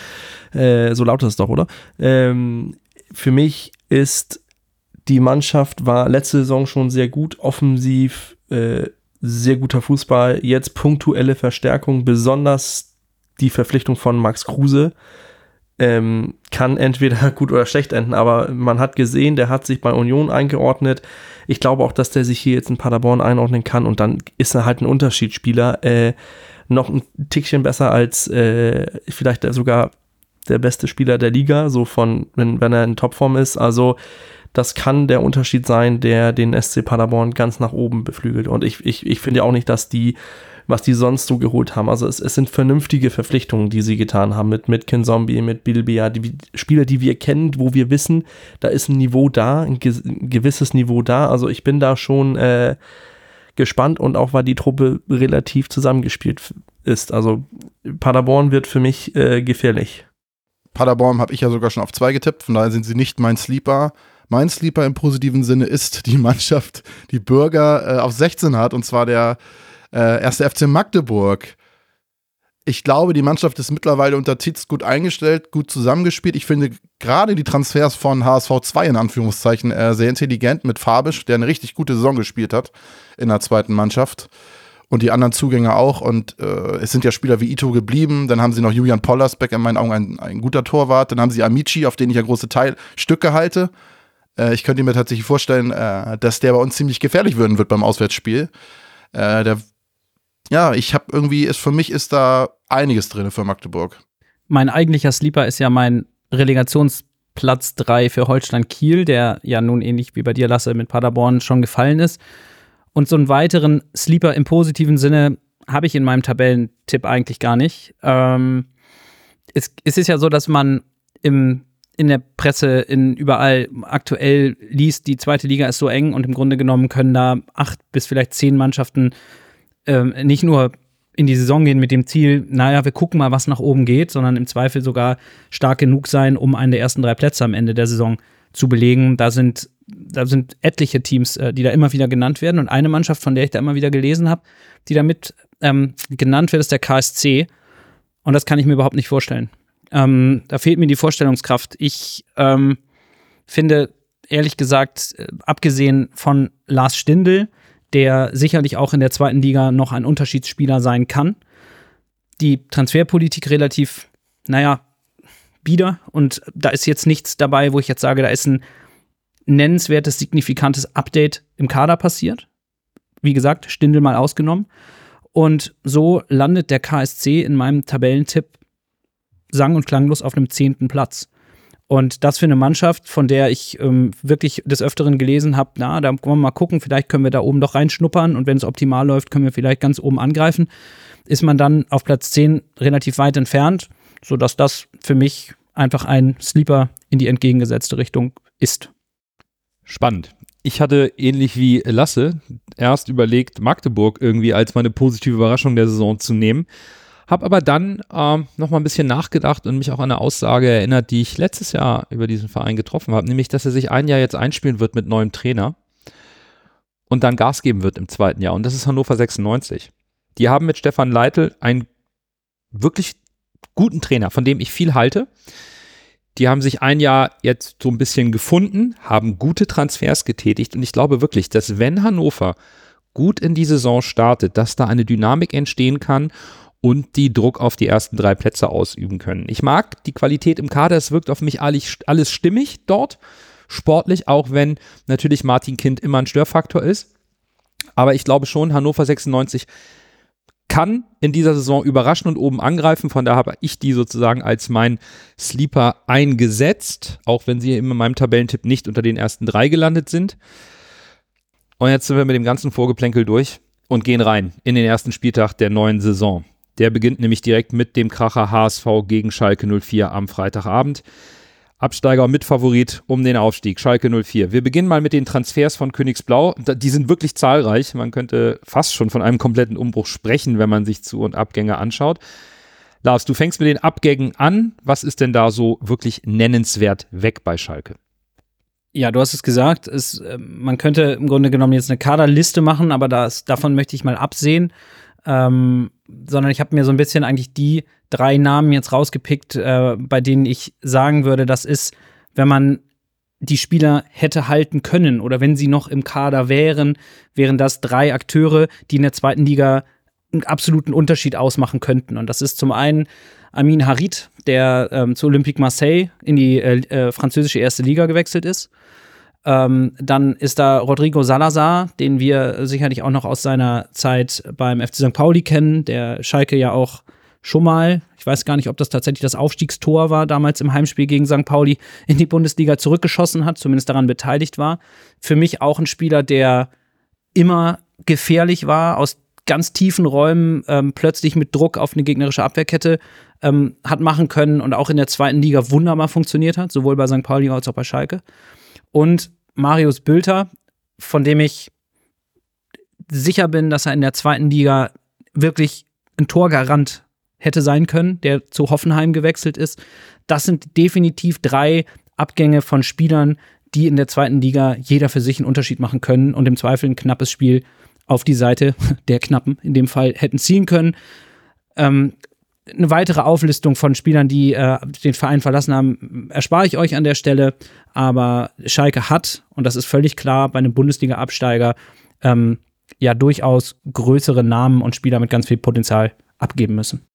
Äh, so lautet es doch, oder? Ähm, für mich ist die Mannschaft war letzte Saison schon sehr gut, offensiv, äh, sehr guter Fußball. Jetzt punktuelle Verstärkung, besonders die Verpflichtung von Max Kruse ähm, kann entweder gut oder schlecht enden, aber man hat gesehen, der hat sich bei Union eingeordnet. Ich glaube auch, dass der sich hier jetzt in Paderborn einordnen kann und dann ist er halt ein Unterschiedsspieler. Äh, noch ein Tickchen besser als äh, vielleicht sogar der beste Spieler der Liga, so von, wenn, wenn er in Topform ist. Also, das kann der Unterschied sein, der den SC Paderborn ganz nach oben beflügelt. Und ich, ich, ich finde auch nicht, dass die was die sonst so geholt haben. Also es, es sind vernünftige Verpflichtungen, die sie getan haben mit, mit Ken Zombie, mit Bilbia, die Spieler, die wir kennen, wo wir wissen, da ist ein Niveau da, ein, ein gewisses Niveau da. Also ich bin da schon äh, gespannt und auch weil die Truppe relativ zusammengespielt ist. Also Paderborn wird für mich äh, gefährlich. Paderborn habe ich ja sogar schon auf zwei getippt, von daher sind sie nicht mein Sleeper. Mein Sleeper im positiven Sinne ist die Mannschaft, die Bürger äh, auf 16 hat, und zwar der äh, erste FC Magdeburg. Ich glaube, die Mannschaft ist mittlerweile unter Titz gut eingestellt, gut zusammengespielt. Ich finde gerade die Transfers von HSV 2 in Anführungszeichen äh, sehr intelligent mit Fabisch, der eine richtig gute Saison gespielt hat in der zweiten Mannschaft. Und die anderen Zugänge auch. Und äh, es sind ja Spieler wie Ito geblieben. Dann haben sie noch Julian Pollersbeck, in meinen Augen ein, ein guter Torwart. Dann haben sie Amici, auf den ich ja große Teilstücke halte. Äh, ich könnte mir tatsächlich vorstellen, äh, dass der bei uns ziemlich gefährlich werden wird beim Auswärtsspiel. Äh, der ja, ich habe irgendwie, ist, für mich ist da einiges drin für Magdeburg. Mein eigentlicher Sleeper ist ja mein Relegationsplatz 3 für Holstein Kiel, der ja nun ähnlich wie bei dir, Lasse, mit Paderborn schon gefallen ist. Und so einen weiteren Sleeper im positiven Sinne habe ich in meinem Tabellentipp eigentlich gar nicht. Ähm, es, es ist ja so, dass man im in der Presse, in überall aktuell liest, die zweite Liga ist so eng und im Grunde genommen können da acht bis vielleicht zehn Mannschaften ähm, nicht nur in die Saison gehen mit dem Ziel, naja, wir gucken mal, was nach oben geht, sondern im Zweifel sogar stark genug sein, um einen der ersten drei Plätze am Ende der Saison zu belegen. Da sind, da sind etliche Teams, äh, die da immer wieder genannt werden. Und eine Mannschaft, von der ich da immer wieder gelesen habe, die damit ähm, genannt wird, ist der KSC. Und das kann ich mir überhaupt nicht vorstellen. Ähm, da fehlt mir die Vorstellungskraft. Ich ähm, finde, ehrlich gesagt, äh, abgesehen von Lars Stindl, der sicherlich auch in der zweiten Liga noch ein Unterschiedsspieler sein kann, die Transferpolitik relativ, naja, bieder. Und da ist jetzt nichts dabei, wo ich jetzt sage, da ist ein nennenswertes, signifikantes Update im Kader passiert. Wie gesagt, Stindel mal ausgenommen. Und so landet der KSC in meinem Tabellentipp sang- und klanglos auf einem zehnten Platz. Und das für eine Mannschaft, von der ich ähm, wirklich des Öfteren gelesen habe, na, da wollen wir mal gucken, vielleicht können wir da oben doch reinschnuppern und wenn es optimal läuft, können wir vielleicht ganz oben angreifen, ist man dann auf Platz 10 relativ weit entfernt, sodass das für mich einfach ein Sleeper in die entgegengesetzte Richtung ist. Spannend. Ich hatte ähnlich wie Lasse erst überlegt, Magdeburg irgendwie als meine positive Überraschung der Saison zu nehmen. Habe aber dann ähm, noch mal ein bisschen nachgedacht und mich auch an eine Aussage erinnert, die ich letztes Jahr über diesen Verein getroffen habe, nämlich, dass er sich ein Jahr jetzt einspielen wird mit neuem Trainer und dann Gas geben wird im zweiten Jahr. Und das ist Hannover 96. Die haben mit Stefan Leitl einen wirklich guten Trainer, von dem ich viel halte. Die haben sich ein Jahr jetzt so ein bisschen gefunden, haben gute Transfers getätigt und ich glaube wirklich, dass wenn Hannover gut in die Saison startet, dass da eine Dynamik entstehen kann und die Druck auf die ersten drei Plätze ausüben können. Ich mag die Qualität im Kader, es wirkt auf mich alles stimmig dort, sportlich, auch wenn natürlich Martin Kind immer ein Störfaktor ist. Aber ich glaube schon, Hannover 96 kann in dieser Saison überraschen und oben angreifen. Von daher habe ich die sozusagen als mein Sleeper eingesetzt, auch wenn sie in meinem Tabellentipp nicht unter den ersten drei gelandet sind. Und jetzt sind wir mit dem ganzen Vorgeplänkel durch und gehen rein in den ersten Spieltag der neuen Saison. Der beginnt nämlich direkt mit dem Kracher HSV gegen Schalke 04 am Freitagabend. Absteiger mit Favorit um den Aufstieg, Schalke 04. Wir beginnen mal mit den Transfers von Königsblau. Die sind wirklich zahlreich. Man könnte fast schon von einem kompletten Umbruch sprechen, wenn man sich Zu- und Abgänge anschaut. Lars, du fängst mit den Abgängen an. Was ist denn da so wirklich nennenswert weg bei Schalke? Ja, du hast es gesagt. Es, äh, man könnte im Grunde genommen jetzt eine Kaderliste machen, aber das, davon möchte ich mal absehen. Ähm, sondern ich habe mir so ein bisschen eigentlich die drei Namen jetzt rausgepickt, äh, bei denen ich sagen würde, das ist, wenn man die Spieler hätte halten können oder wenn sie noch im Kader wären, wären das drei Akteure, die in der zweiten Liga einen absoluten Unterschied ausmachen könnten. Und das ist zum einen Amin Harit, der ähm, zu Olympique Marseille in die äh, äh, französische erste Liga gewechselt ist. Ähm, dann ist da Rodrigo Salazar, den wir sicherlich auch noch aus seiner Zeit beim FC St. Pauli kennen, der Schalke ja auch schon mal, ich weiß gar nicht, ob das tatsächlich das Aufstiegstor war, damals im Heimspiel gegen St. Pauli in die Bundesliga zurückgeschossen hat, zumindest daran beteiligt war. Für mich auch ein Spieler, der immer gefährlich war, aus ganz tiefen Räumen ähm, plötzlich mit Druck auf eine gegnerische Abwehrkette ähm, hat machen können und auch in der zweiten Liga wunderbar funktioniert hat, sowohl bei St. Pauli als auch bei Schalke und Marius Bülter, von dem ich sicher bin, dass er in der zweiten Liga wirklich ein Torgarant hätte sein können, der zu Hoffenheim gewechselt ist. Das sind definitiv drei Abgänge von Spielern, die in der zweiten Liga jeder für sich einen Unterschied machen können und im Zweifel ein knappes Spiel auf die Seite der Knappen in dem Fall hätten ziehen können. Ähm, eine weitere Auflistung von Spielern, die äh, den Verein verlassen haben, erspare ich euch an der Stelle. Aber Schalke hat, und das ist völlig klar, bei einem Bundesliga-Absteiger ähm, ja durchaus größere Namen und Spieler mit ganz viel Potenzial abgeben müssen.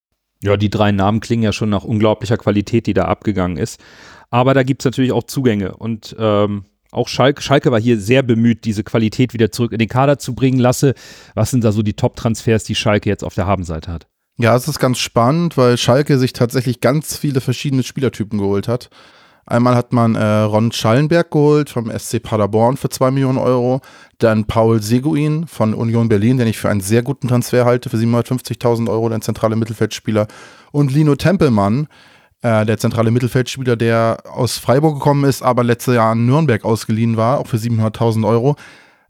Ja, die drei Namen klingen ja schon nach unglaublicher Qualität, die da abgegangen ist. Aber da gibt es natürlich auch Zugänge. Und ähm, auch Schalke, Schalke war hier sehr bemüht, diese Qualität wieder zurück in den Kader zu bringen. Lasse, was sind da so die Top-Transfers, die Schalke jetzt auf der Habenseite hat? Ja, es ist ganz spannend, weil Schalke sich tatsächlich ganz viele verschiedene Spielertypen geholt hat. Einmal hat man äh, Ron Schallenberg geholt vom SC Paderborn für 2 Millionen Euro. Dann Paul Seguin von Union Berlin, den ich für einen sehr guten Transfer halte, für 750.000 Euro, der zentrale Mittelfeldspieler. Und Lino Tempelmann, äh, der zentrale Mittelfeldspieler, der aus Freiburg gekommen ist, aber letztes Jahr in Nürnberg ausgeliehen war, auch für 700.000 Euro.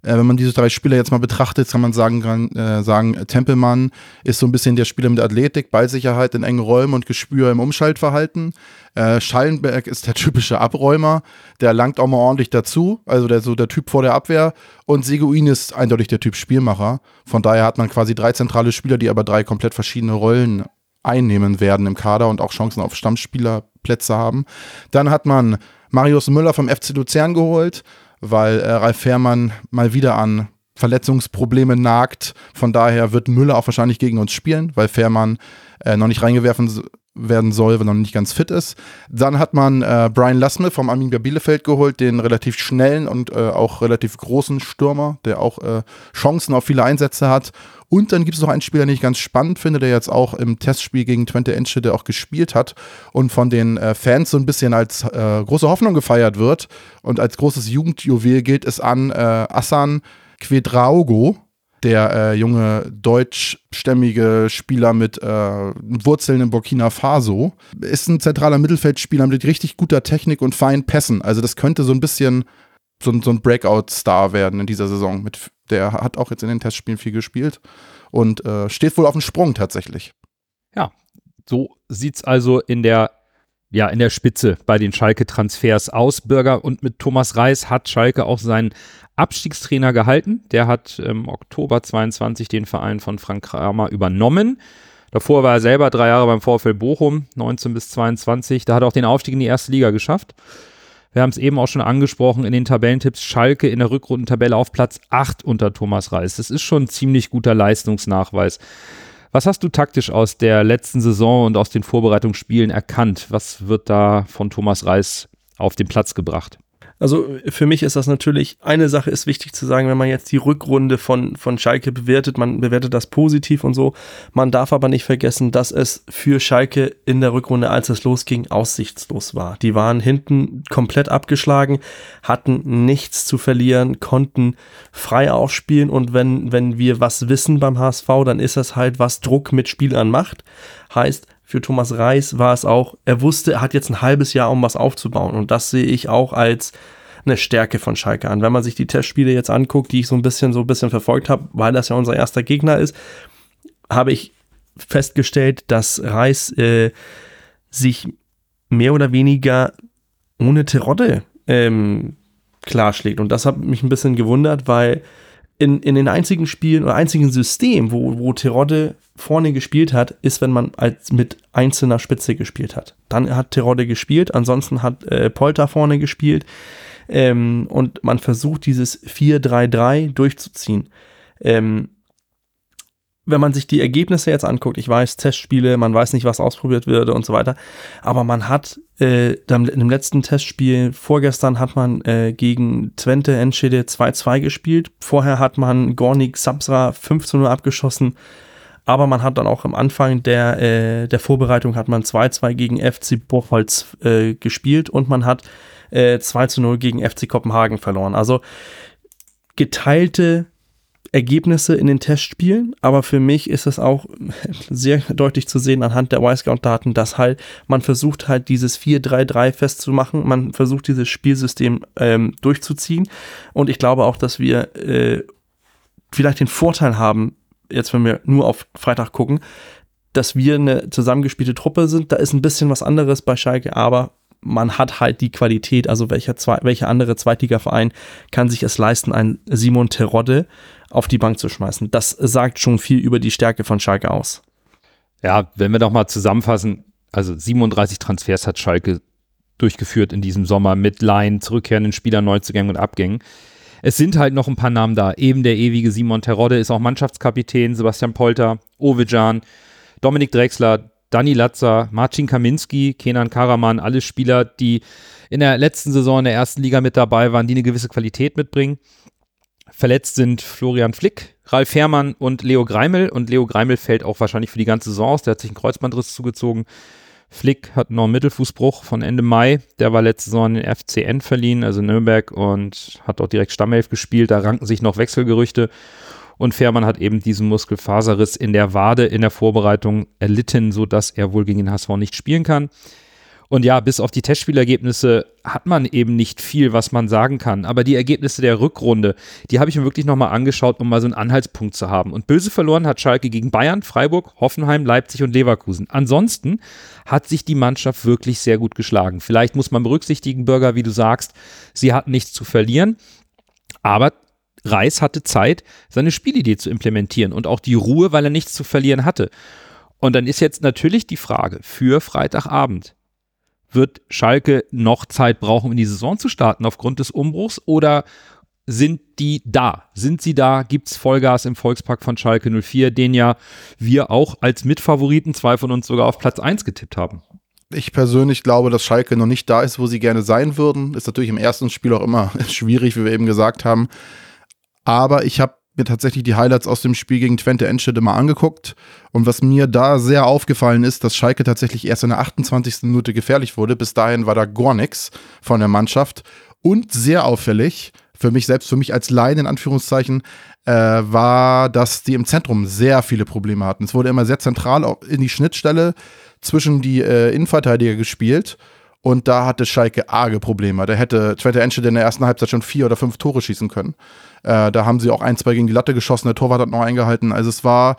Äh, wenn man diese drei Spieler jetzt mal betrachtet, kann man sagen, kann, äh, sagen, Tempelmann ist so ein bisschen der Spieler mit Athletik, Ballsicherheit in engen Räumen und Gespür im Umschaltverhalten. Äh, Schallenberg ist der typische Abräumer, der langt auch mal ordentlich dazu, also der so der Typ vor der Abwehr. Und Seguin ist eindeutig der Typ Spielmacher. Von daher hat man quasi drei zentrale Spieler, die aber drei komplett verschiedene Rollen einnehmen werden im Kader und auch Chancen auf Stammspielerplätze haben. Dann hat man Marius Müller vom FC Luzern geholt, weil äh, Ralf Fährmann mal wieder an Verletzungsprobleme nagt. Von daher wird Müller auch wahrscheinlich gegen uns spielen, weil Fährmann äh, noch nicht reingewerfen werden soll, wenn er noch nicht ganz fit ist. Dann hat man äh, Brian Lassme vom Arminia Bielefeld geholt, den relativ schnellen und äh, auch relativ großen Stürmer, der auch äh, Chancen auf viele Einsätze hat. Und dann gibt es noch einen Spieler, den ich ganz spannend finde, der jetzt auch im Testspiel gegen Twente Enschede auch gespielt hat und von den äh, Fans so ein bisschen als äh, große Hoffnung gefeiert wird und als großes Jugendjuwel gilt es an äh, Assan Quedraugo, der äh, junge deutschstämmige Spieler mit äh, Wurzeln in Burkina Faso, ist ein zentraler Mittelfeldspieler mit richtig guter Technik und feinen Pässen. Also das könnte so ein bisschen so, so ein Breakout-Star werden in dieser Saison. Mit, der hat auch jetzt in den Testspielen viel gespielt und äh, steht wohl auf dem Sprung tatsächlich. Ja, so sieht es also in der ja, in der Spitze bei den Schalke-Transfers aus. Bürger und mit Thomas Reis hat Schalke auch seinen Abstiegstrainer gehalten. Der hat im Oktober 22 den Verein von Frank Kramer übernommen. Davor war er selber drei Jahre beim VfL Bochum, 19 bis 22. Da hat er auch den Aufstieg in die erste Liga geschafft. Wir haben es eben auch schon angesprochen in den Tabellentipps. Schalke in der Rückrundentabelle auf Platz 8 unter Thomas Reis. Das ist schon ein ziemlich guter Leistungsnachweis. Was hast du taktisch aus der letzten Saison und aus den Vorbereitungsspielen erkannt? Was wird da von Thomas Reis auf den Platz gebracht? Also für mich ist das natürlich, eine Sache ist wichtig zu sagen, wenn man jetzt die Rückrunde von, von Schalke bewertet, man bewertet das positiv und so. Man darf aber nicht vergessen, dass es für Schalke in der Rückrunde, als es losging, aussichtslos war. Die waren hinten komplett abgeschlagen, hatten nichts zu verlieren, konnten frei aufspielen und wenn, wenn wir was wissen beim HSV, dann ist das halt, was Druck mit Spielern macht. Heißt, für Thomas Reis war es auch, er wusste, er hat jetzt ein halbes Jahr, um was aufzubauen. Und das sehe ich auch als eine Stärke von Schalke an. Wenn man sich die Testspiele jetzt anguckt, die ich so ein bisschen, so ein bisschen verfolgt habe, weil das ja unser erster Gegner ist, habe ich festgestellt, dass Reis äh, sich mehr oder weniger ohne Terodde ähm, klarschlägt. Und das hat mich ein bisschen gewundert, weil in, in den einzigen Spielen oder einzigen System, wo, wo Terodde vorne gespielt hat, ist, wenn man als mit einzelner Spitze gespielt hat. Dann hat Terodde gespielt, ansonsten hat äh, Polter vorne gespielt ähm, und man versucht dieses 4-3-3 durchzuziehen. Ähm, wenn man sich die Ergebnisse jetzt anguckt, ich weiß, Testspiele, man weiß nicht, was ausprobiert würde und so weiter, aber man hat äh, im letzten Testspiel vorgestern hat man äh, gegen Twente Enschede 2-2 gespielt, vorher hat man Gornik Sabsra 5-0 abgeschossen, aber man hat dann auch am Anfang der, äh, der Vorbereitung hat man 2-2 gegen FC Bochholz äh, gespielt und man hat äh, 2-0 gegen FC Kopenhagen verloren. Also geteilte Ergebnisse in den Testspielen, aber für mich ist es auch sehr deutlich zu sehen anhand der Y-Scout-Daten, dass halt man versucht halt dieses 4-3-3 festzumachen, man versucht dieses Spielsystem ähm, durchzuziehen. Und ich glaube auch, dass wir äh, vielleicht den Vorteil haben, jetzt wenn wir nur auf Freitag gucken, dass wir eine zusammengespielte Truppe sind, da ist ein bisschen was anderes bei Schalke, aber man hat halt die Qualität, also welcher, zwei, welcher andere Zweitligaverein kann sich es leisten, einen Simon Terodde auf die Bank zu schmeißen. Das sagt schon viel über die Stärke von Schalke aus. Ja, wenn wir doch mal zusammenfassen, also 37 Transfers hat Schalke durchgeführt in diesem Sommer mit Laien, zurückkehrenden Spielern, Neuzugängen und Abgängen. Es sind halt noch ein paar Namen da. Eben der ewige Simon Terodde ist auch Mannschaftskapitän, Sebastian Polter, Ovejan, Dominik Drexler, Dani Latzer, Marcin Kaminski, Kenan Karaman, alle Spieler, die in der letzten Saison in der ersten Liga mit dabei waren, die eine gewisse Qualität mitbringen. Verletzt sind Florian Flick, Ralf Herrmann und Leo Greimel. Und Leo Greimel fällt auch wahrscheinlich für die ganze Saison aus. Der hat sich einen Kreuzbandriss zugezogen. Flick hat noch einen Mittelfußbruch von Ende Mai. Der war letzte Saison in den FCN verliehen, also Nürnberg, und hat dort direkt Stammelf gespielt. Da ranken sich noch Wechselgerüchte. Und Fährmann hat eben diesen Muskelfaserriss in der Wade in der Vorbereitung erlitten, sodass er wohl gegen den HSV nicht spielen kann. Und ja, bis auf die Testspielergebnisse hat man eben nicht viel, was man sagen kann. Aber die Ergebnisse der Rückrunde, die habe ich mir wirklich nochmal angeschaut, um mal so einen Anhaltspunkt zu haben. Und böse verloren hat Schalke gegen Bayern, Freiburg, Hoffenheim, Leipzig und Leverkusen. Ansonsten hat sich die Mannschaft wirklich sehr gut geschlagen. Vielleicht muss man berücksichtigen, Bürger, wie du sagst, sie hatten nichts zu verlieren. Aber Reis hatte Zeit, seine Spielidee zu implementieren und auch die Ruhe, weil er nichts zu verlieren hatte. Und dann ist jetzt natürlich die Frage für Freitagabend. Wird Schalke noch Zeit brauchen, in die Saison zu starten aufgrund des Umbruchs oder sind die da? Sind sie da? Gibt es Vollgas im Volkspark von Schalke 04, den ja wir auch als Mitfavoriten, zwei von uns sogar auf Platz 1 getippt haben? Ich persönlich glaube, dass Schalke noch nicht da ist, wo sie gerne sein würden. Ist natürlich im ersten Spiel auch immer schwierig, wie wir eben gesagt haben. Aber ich habe mir tatsächlich die Highlights aus dem Spiel gegen Twente Enschede mal angeguckt. Und was mir da sehr aufgefallen ist, dass Schalke tatsächlich erst in der 28. Minute gefährlich wurde. Bis dahin war da gar nichts von der Mannschaft. Und sehr auffällig, für mich selbst, für mich als Laien in Anführungszeichen, äh, war, dass die im Zentrum sehr viele Probleme hatten. Es wurde immer sehr zentral in die Schnittstelle zwischen die äh, Innenverteidiger gespielt. Und da hatte Schalke arge Probleme. Da hätte Twente Enschede in der ersten Halbzeit schon vier oder fünf Tore schießen können. Äh, da haben sie auch ein, zwei gegen die Latte geschossen. Der Torwart hat noch eingehalten. Also es war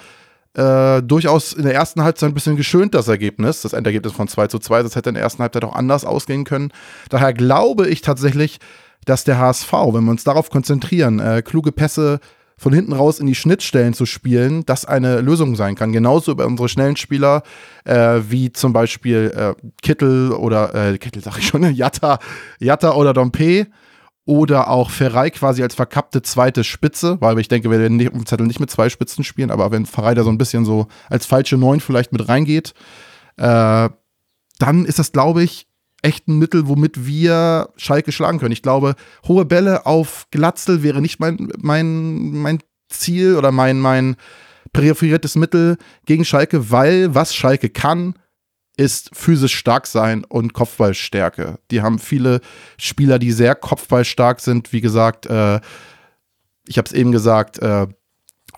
äh, durchaus in der ersten Halbzeit ein bisschen geschönt, das Ergebnis, das Endergebnis von 2 zu 2. Das hätte in der ersten Halbzeit auch anders ausgehen können. Daher glaube ich tatsächlich, dass der HSV, wenn wir uns darauf konzentrieren, äh, kluge Pässe von hinten raus in die Schnittstellen zu spielen, das eine Lösung sein kann. Genauso über unsere schnellen Spieler, äh, wie zum Beispiel äh, Kittel oder äh, Kittel sag ich schon, Jatta, Jatta oder Dompe oder auch Ferrei quasi als verkappte zweite Spitze, weil ich denke, wir werden nicht, auf dem Zettel nicht mit zwei Spitzen spielen, aber wenn Ferrei da so ein bisschen so als falsche Neun vielleicht mit reingeht, äh, dann ist das, glaube ich, echt ein Mittel, womit wir Schalke schlagen können. Ich glaube, hohe Bälle auf Glatzel wäre nicht mein, mein, mein Ziel oder mein, mein präferiertes Mittel gegen Schalke, weil was Schalke kann, ist physisch stark sein und Kopfballstärke. Die haben viele Spieler, die sehr kopfballstark sind. Wie gesagt, äh, ich habe es eben gesagt, äh,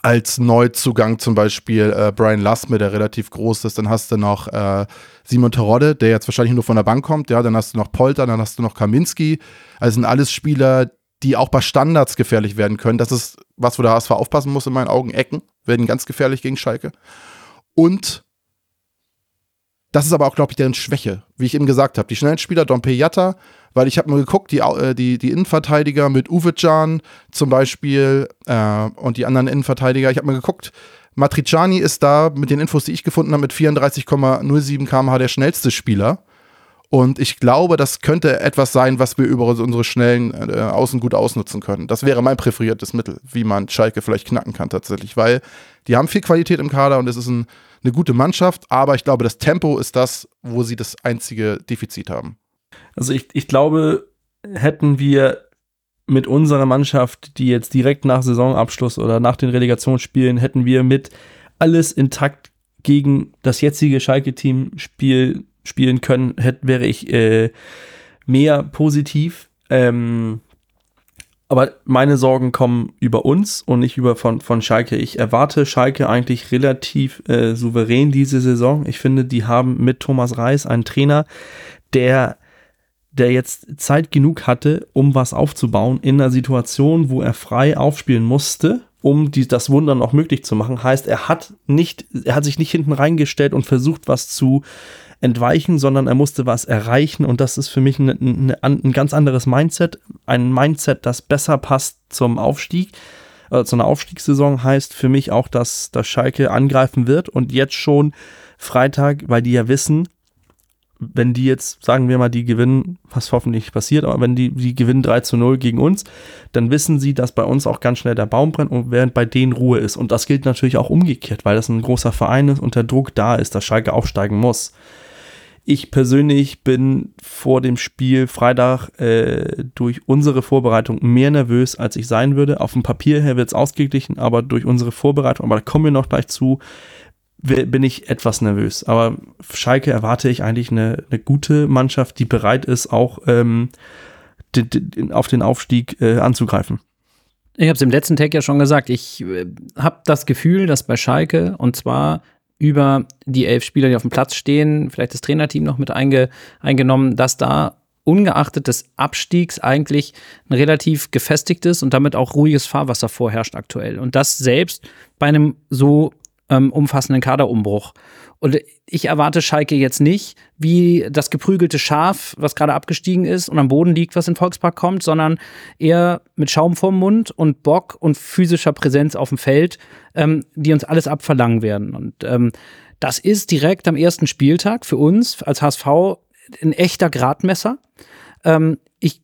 als Neuzugang zum Beispiel äh, Brian Lassme, der relativ groß ist. Dann hast du noch äh, Simon Terodde, der jetzt wahrscheinlich nur von der Bank kommt. Ja, dann hast du noch Polter, dann hast du noch Kaminski. Also sind alles Spieler, die auch bei Standards gefährlich werden können. Das ist was, wo der HSV aufpassen muss in meinen Augen. Ecken werden ganz gefährlich gegen Schalke. Und das ist aber auch, glaube ich, deren Schwäche, wie ich eben gesagt habe. Die schnellen Spieler, Dompe Jatta, weil ich habe mal geguckt, die, äh, die, die Innenverteidiger mit Uwe Can zum Beispiel äh, und die anderen Innenverteidiger, ich habe mal geguckt, Matriciani ist da mit den Infos, die ich gefunden habe, mit 34,07 km/h der schnellste Spieler. Und ich glaube, das könnte etwas sein, was wir über unsere schnellen äh, Außen gut ausnutzen können. Das wäre mein präferiertes Mittel, wie man Schalke vielleicht knacken kann tatsächlich, weil die haben viel Qualität im Kader und es ist ein, eine gute Mannschaft, aber ich glaube, das Tempo ist das, wo sie das einzige Defizit haben. Also ich, ich glaube, hätten wir mit unserer Mannschaft, die jetzt direkt nach Saisonabschluss oder nach den Relegationsspielen, hätten wir mit alles intakt gegen das jetzige Schalke-Team spiel, spielen können, hätte, wäre ich äh, mehr positiv. Ähm, aber meine Sorgen kommen über uns und nicht über von, von Schalke. Ich erwarte Schalke eigentlich relativ äh, souverän diese Saison. Ich finde, die haben mit Thomas Reis einen Trainer, der der jetzt Zeit genug hatte, um was aufzubauen in einer Situation, wo er frei aufspielen musste, um die, das Wunder noch möglich zu machen. Heißt, er hat nicht, er hat sich nicht hinten reingestellt und versucht, was zu entweichen, sondern er musste was erreichen und das ist für mich ein, ein, ein ganz anderes Mindset. Ein Mindset, das besser passt zum Aufstieg. Äh, zu einer Aufstiegssaison heißt für mich auch, dass, dass Schalke angreifen wird und jetzt schon Freitag, weil die ja wissen, wenn die jetzt, sagen wir mal, die gewinnen, was hoffentlich passiert, aber wenn die, die gewinnen 3 zu 0 gegen uns, dann wissen sie, dass bei uns auch ganz schnell der Baum brennt und während bei denen Ruhe ist. Und das gilt natürlich auch umgekehrt, weil das ein großer Verein ist und der Druck da ist, dass Schalke aufsteigen muss. Ich persönlich bin vor dem Spiel Freitag äh, durch unsere Vorbereitung mehr nervös, als ich sein würde. Auf dem Papier her wird es ausgeglichen, aber durch unsere Vorbereitung, aber da kommen wir noch gleich zu, bin ich etwas nervös. Aber Schalke erwarte ich eigentlich eine, eine gute Mannschaft, die bereit ist, auch ähm, auf den Aufstieg äh, anzugreifen. Ich habe es im letzten Tag ja schon gesagt. Ich äh, habe das Gefühl, dass bei Schalke und zwar über die elf Spieler, die auf dem Platz stehen, vielleicht das Trainerteam noch mit einge, eingenommen, dass da ungeachtet des Abstiegs eigentlich ein relativ gefestigtes und damit auch ruhiges Fahrwasser vorherrscht aktuell. Und das selbst bei einem so ähm, umfassenden Kaderumbruch. Und ich erwarte Schalke jetzt nicht wie das geprügelte Schaf, was gerade abgestiegen ist und am Boden liegt, was in Volkspark kommt, sondern eher mit Schaum vorm Mund und Bock und physischer Präsenz auf dem Feld, ähm, die uns alles abverlangen werden. Und ähm, Das ist direkt am ersten Spieltag für uns als HSV ein echter Gradmesser. Ähm, ich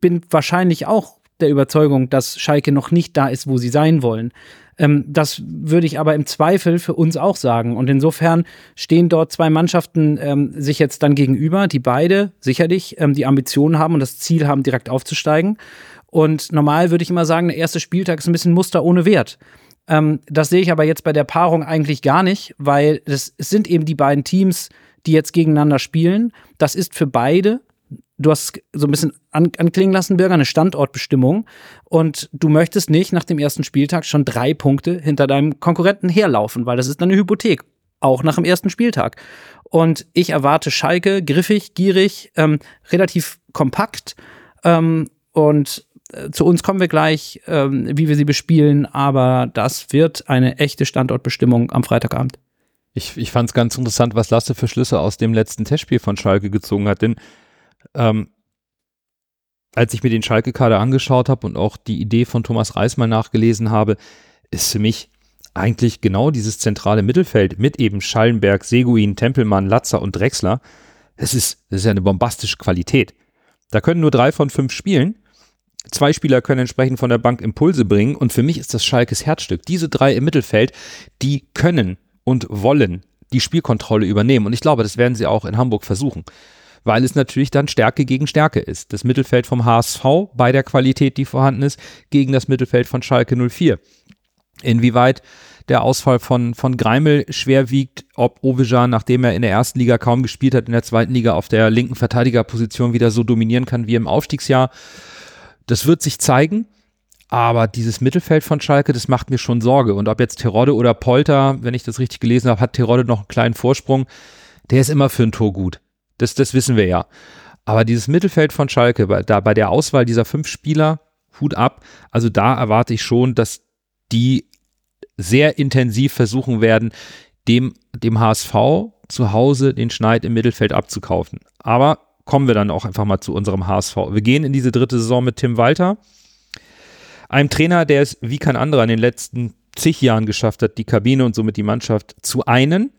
bin wahrscheinlich auch der Überzeugung, dass Schalke noch nicht da ist, wo sie sein wollen. Ähm, das würde ich aber im Zweifel für uns auch sagen. Und insofern stehen dort zwei Mannschaften ähm, sich jetzt dann gegenüber, die beide sicherlich ähm, die Ambitionen haben und das Ziel haben, direkt aufzusteigen. Und normal würde ich immer sagen, der erste Spieltag ist ein bisschen Muster ohne Wert. Ähm, das sehe ich aber jetzt bei der Paarung eigentlich gar nicht, weil es sind eben die beiden Teams, die jetzt gegeneinander spielen. Das ist für beide du hast so ein bisschen an, anklingen lassen, Bürger, eine Standortbestimmung. Und du möchtest nicht nach dem ersten Spieltag schon drei Punkte hinter deinem Konkurrenten herlaufen, weil das ist eine Hypothek. Auch nach dem ersten Spieltag. Und ich erwarte Schalke griffig, gierig, ähm, relativ kompakt. Ähm, und äh, zu uns kommen wir gleich, ähm, wie wir sie bespielen. Aber das wird eine echte Standortbestimmung am Freitagabend. Ich, ich fand es ganz interessant, was Lasse für Schlüsse aus dem letzten Testspiel von Schalke gezogen hat. Denn ähm, als ich mir den Schalke-Kader angeschaut habe und auch die Idee von Thomas Reis mal nachgelesen habe, ist für mich eigentlich genau dieses zentrale Mittelfeld mit eben Schallenberg, Seguin, Tempelmann, Latzer und Drexler. Das ist, das ist ja eine bombastische Qualität. Da können nur drei von fünf spielen. Zwei Spieler können entsprechend von der Bank Impulse bringen und für mich ist das Schalkes Herzstück. Diese drei im Mittelfeld, die können und wollen die Spielkontrolle übernehmen und ich glaube, das werden sie auch in Hamburg versuchen weil es natürlich dann Stärke gegen Stärke ist. Das Mittelfeld vom HSV bei der Qualität, die vorhanden ist, gegen das Mittelfeld von Schalke 04. Inwieweit der Ausfall von, von Greimel schwer wiegt, ob Ovejan, nachdem er in der ersten Liga kaum gespielt hat, in der zweiten Liga auf der linken Verteidigerposition wieder so dominieren kann wie im Aufstiegsjahr. Das wird sich zeigen. Aber dieses Mittelfeld von Schalke, das macht mir schon Sorge. Und ob jetzt Terodde oder Polter, wenn ich das richtig gelesen habe, hat Terodde noch einen kleinen Vorsprung. Der ist immer für ein Tor gut. Das, das wissen wir ja. Aber dieses Mittelfeld von Schalke, bei, da, bei der Auswahl dieser fünf Spieler, Hut ab. Also da erwarte ich schon, dass die sehr intensiv versuchen werden, dem, dem HSV zu Hause den Schneid im Mittelfeld abzukaufen. Aber kommen wir dann auch einfach mal zu unserem HSV. Wir gehen in diese dritte Saison mit Tim Walter, einem Trainer, der es wie kein anderer in den letzten zig Jahren geschafft hat, die Kabine und somit die Mannschaft zu einen.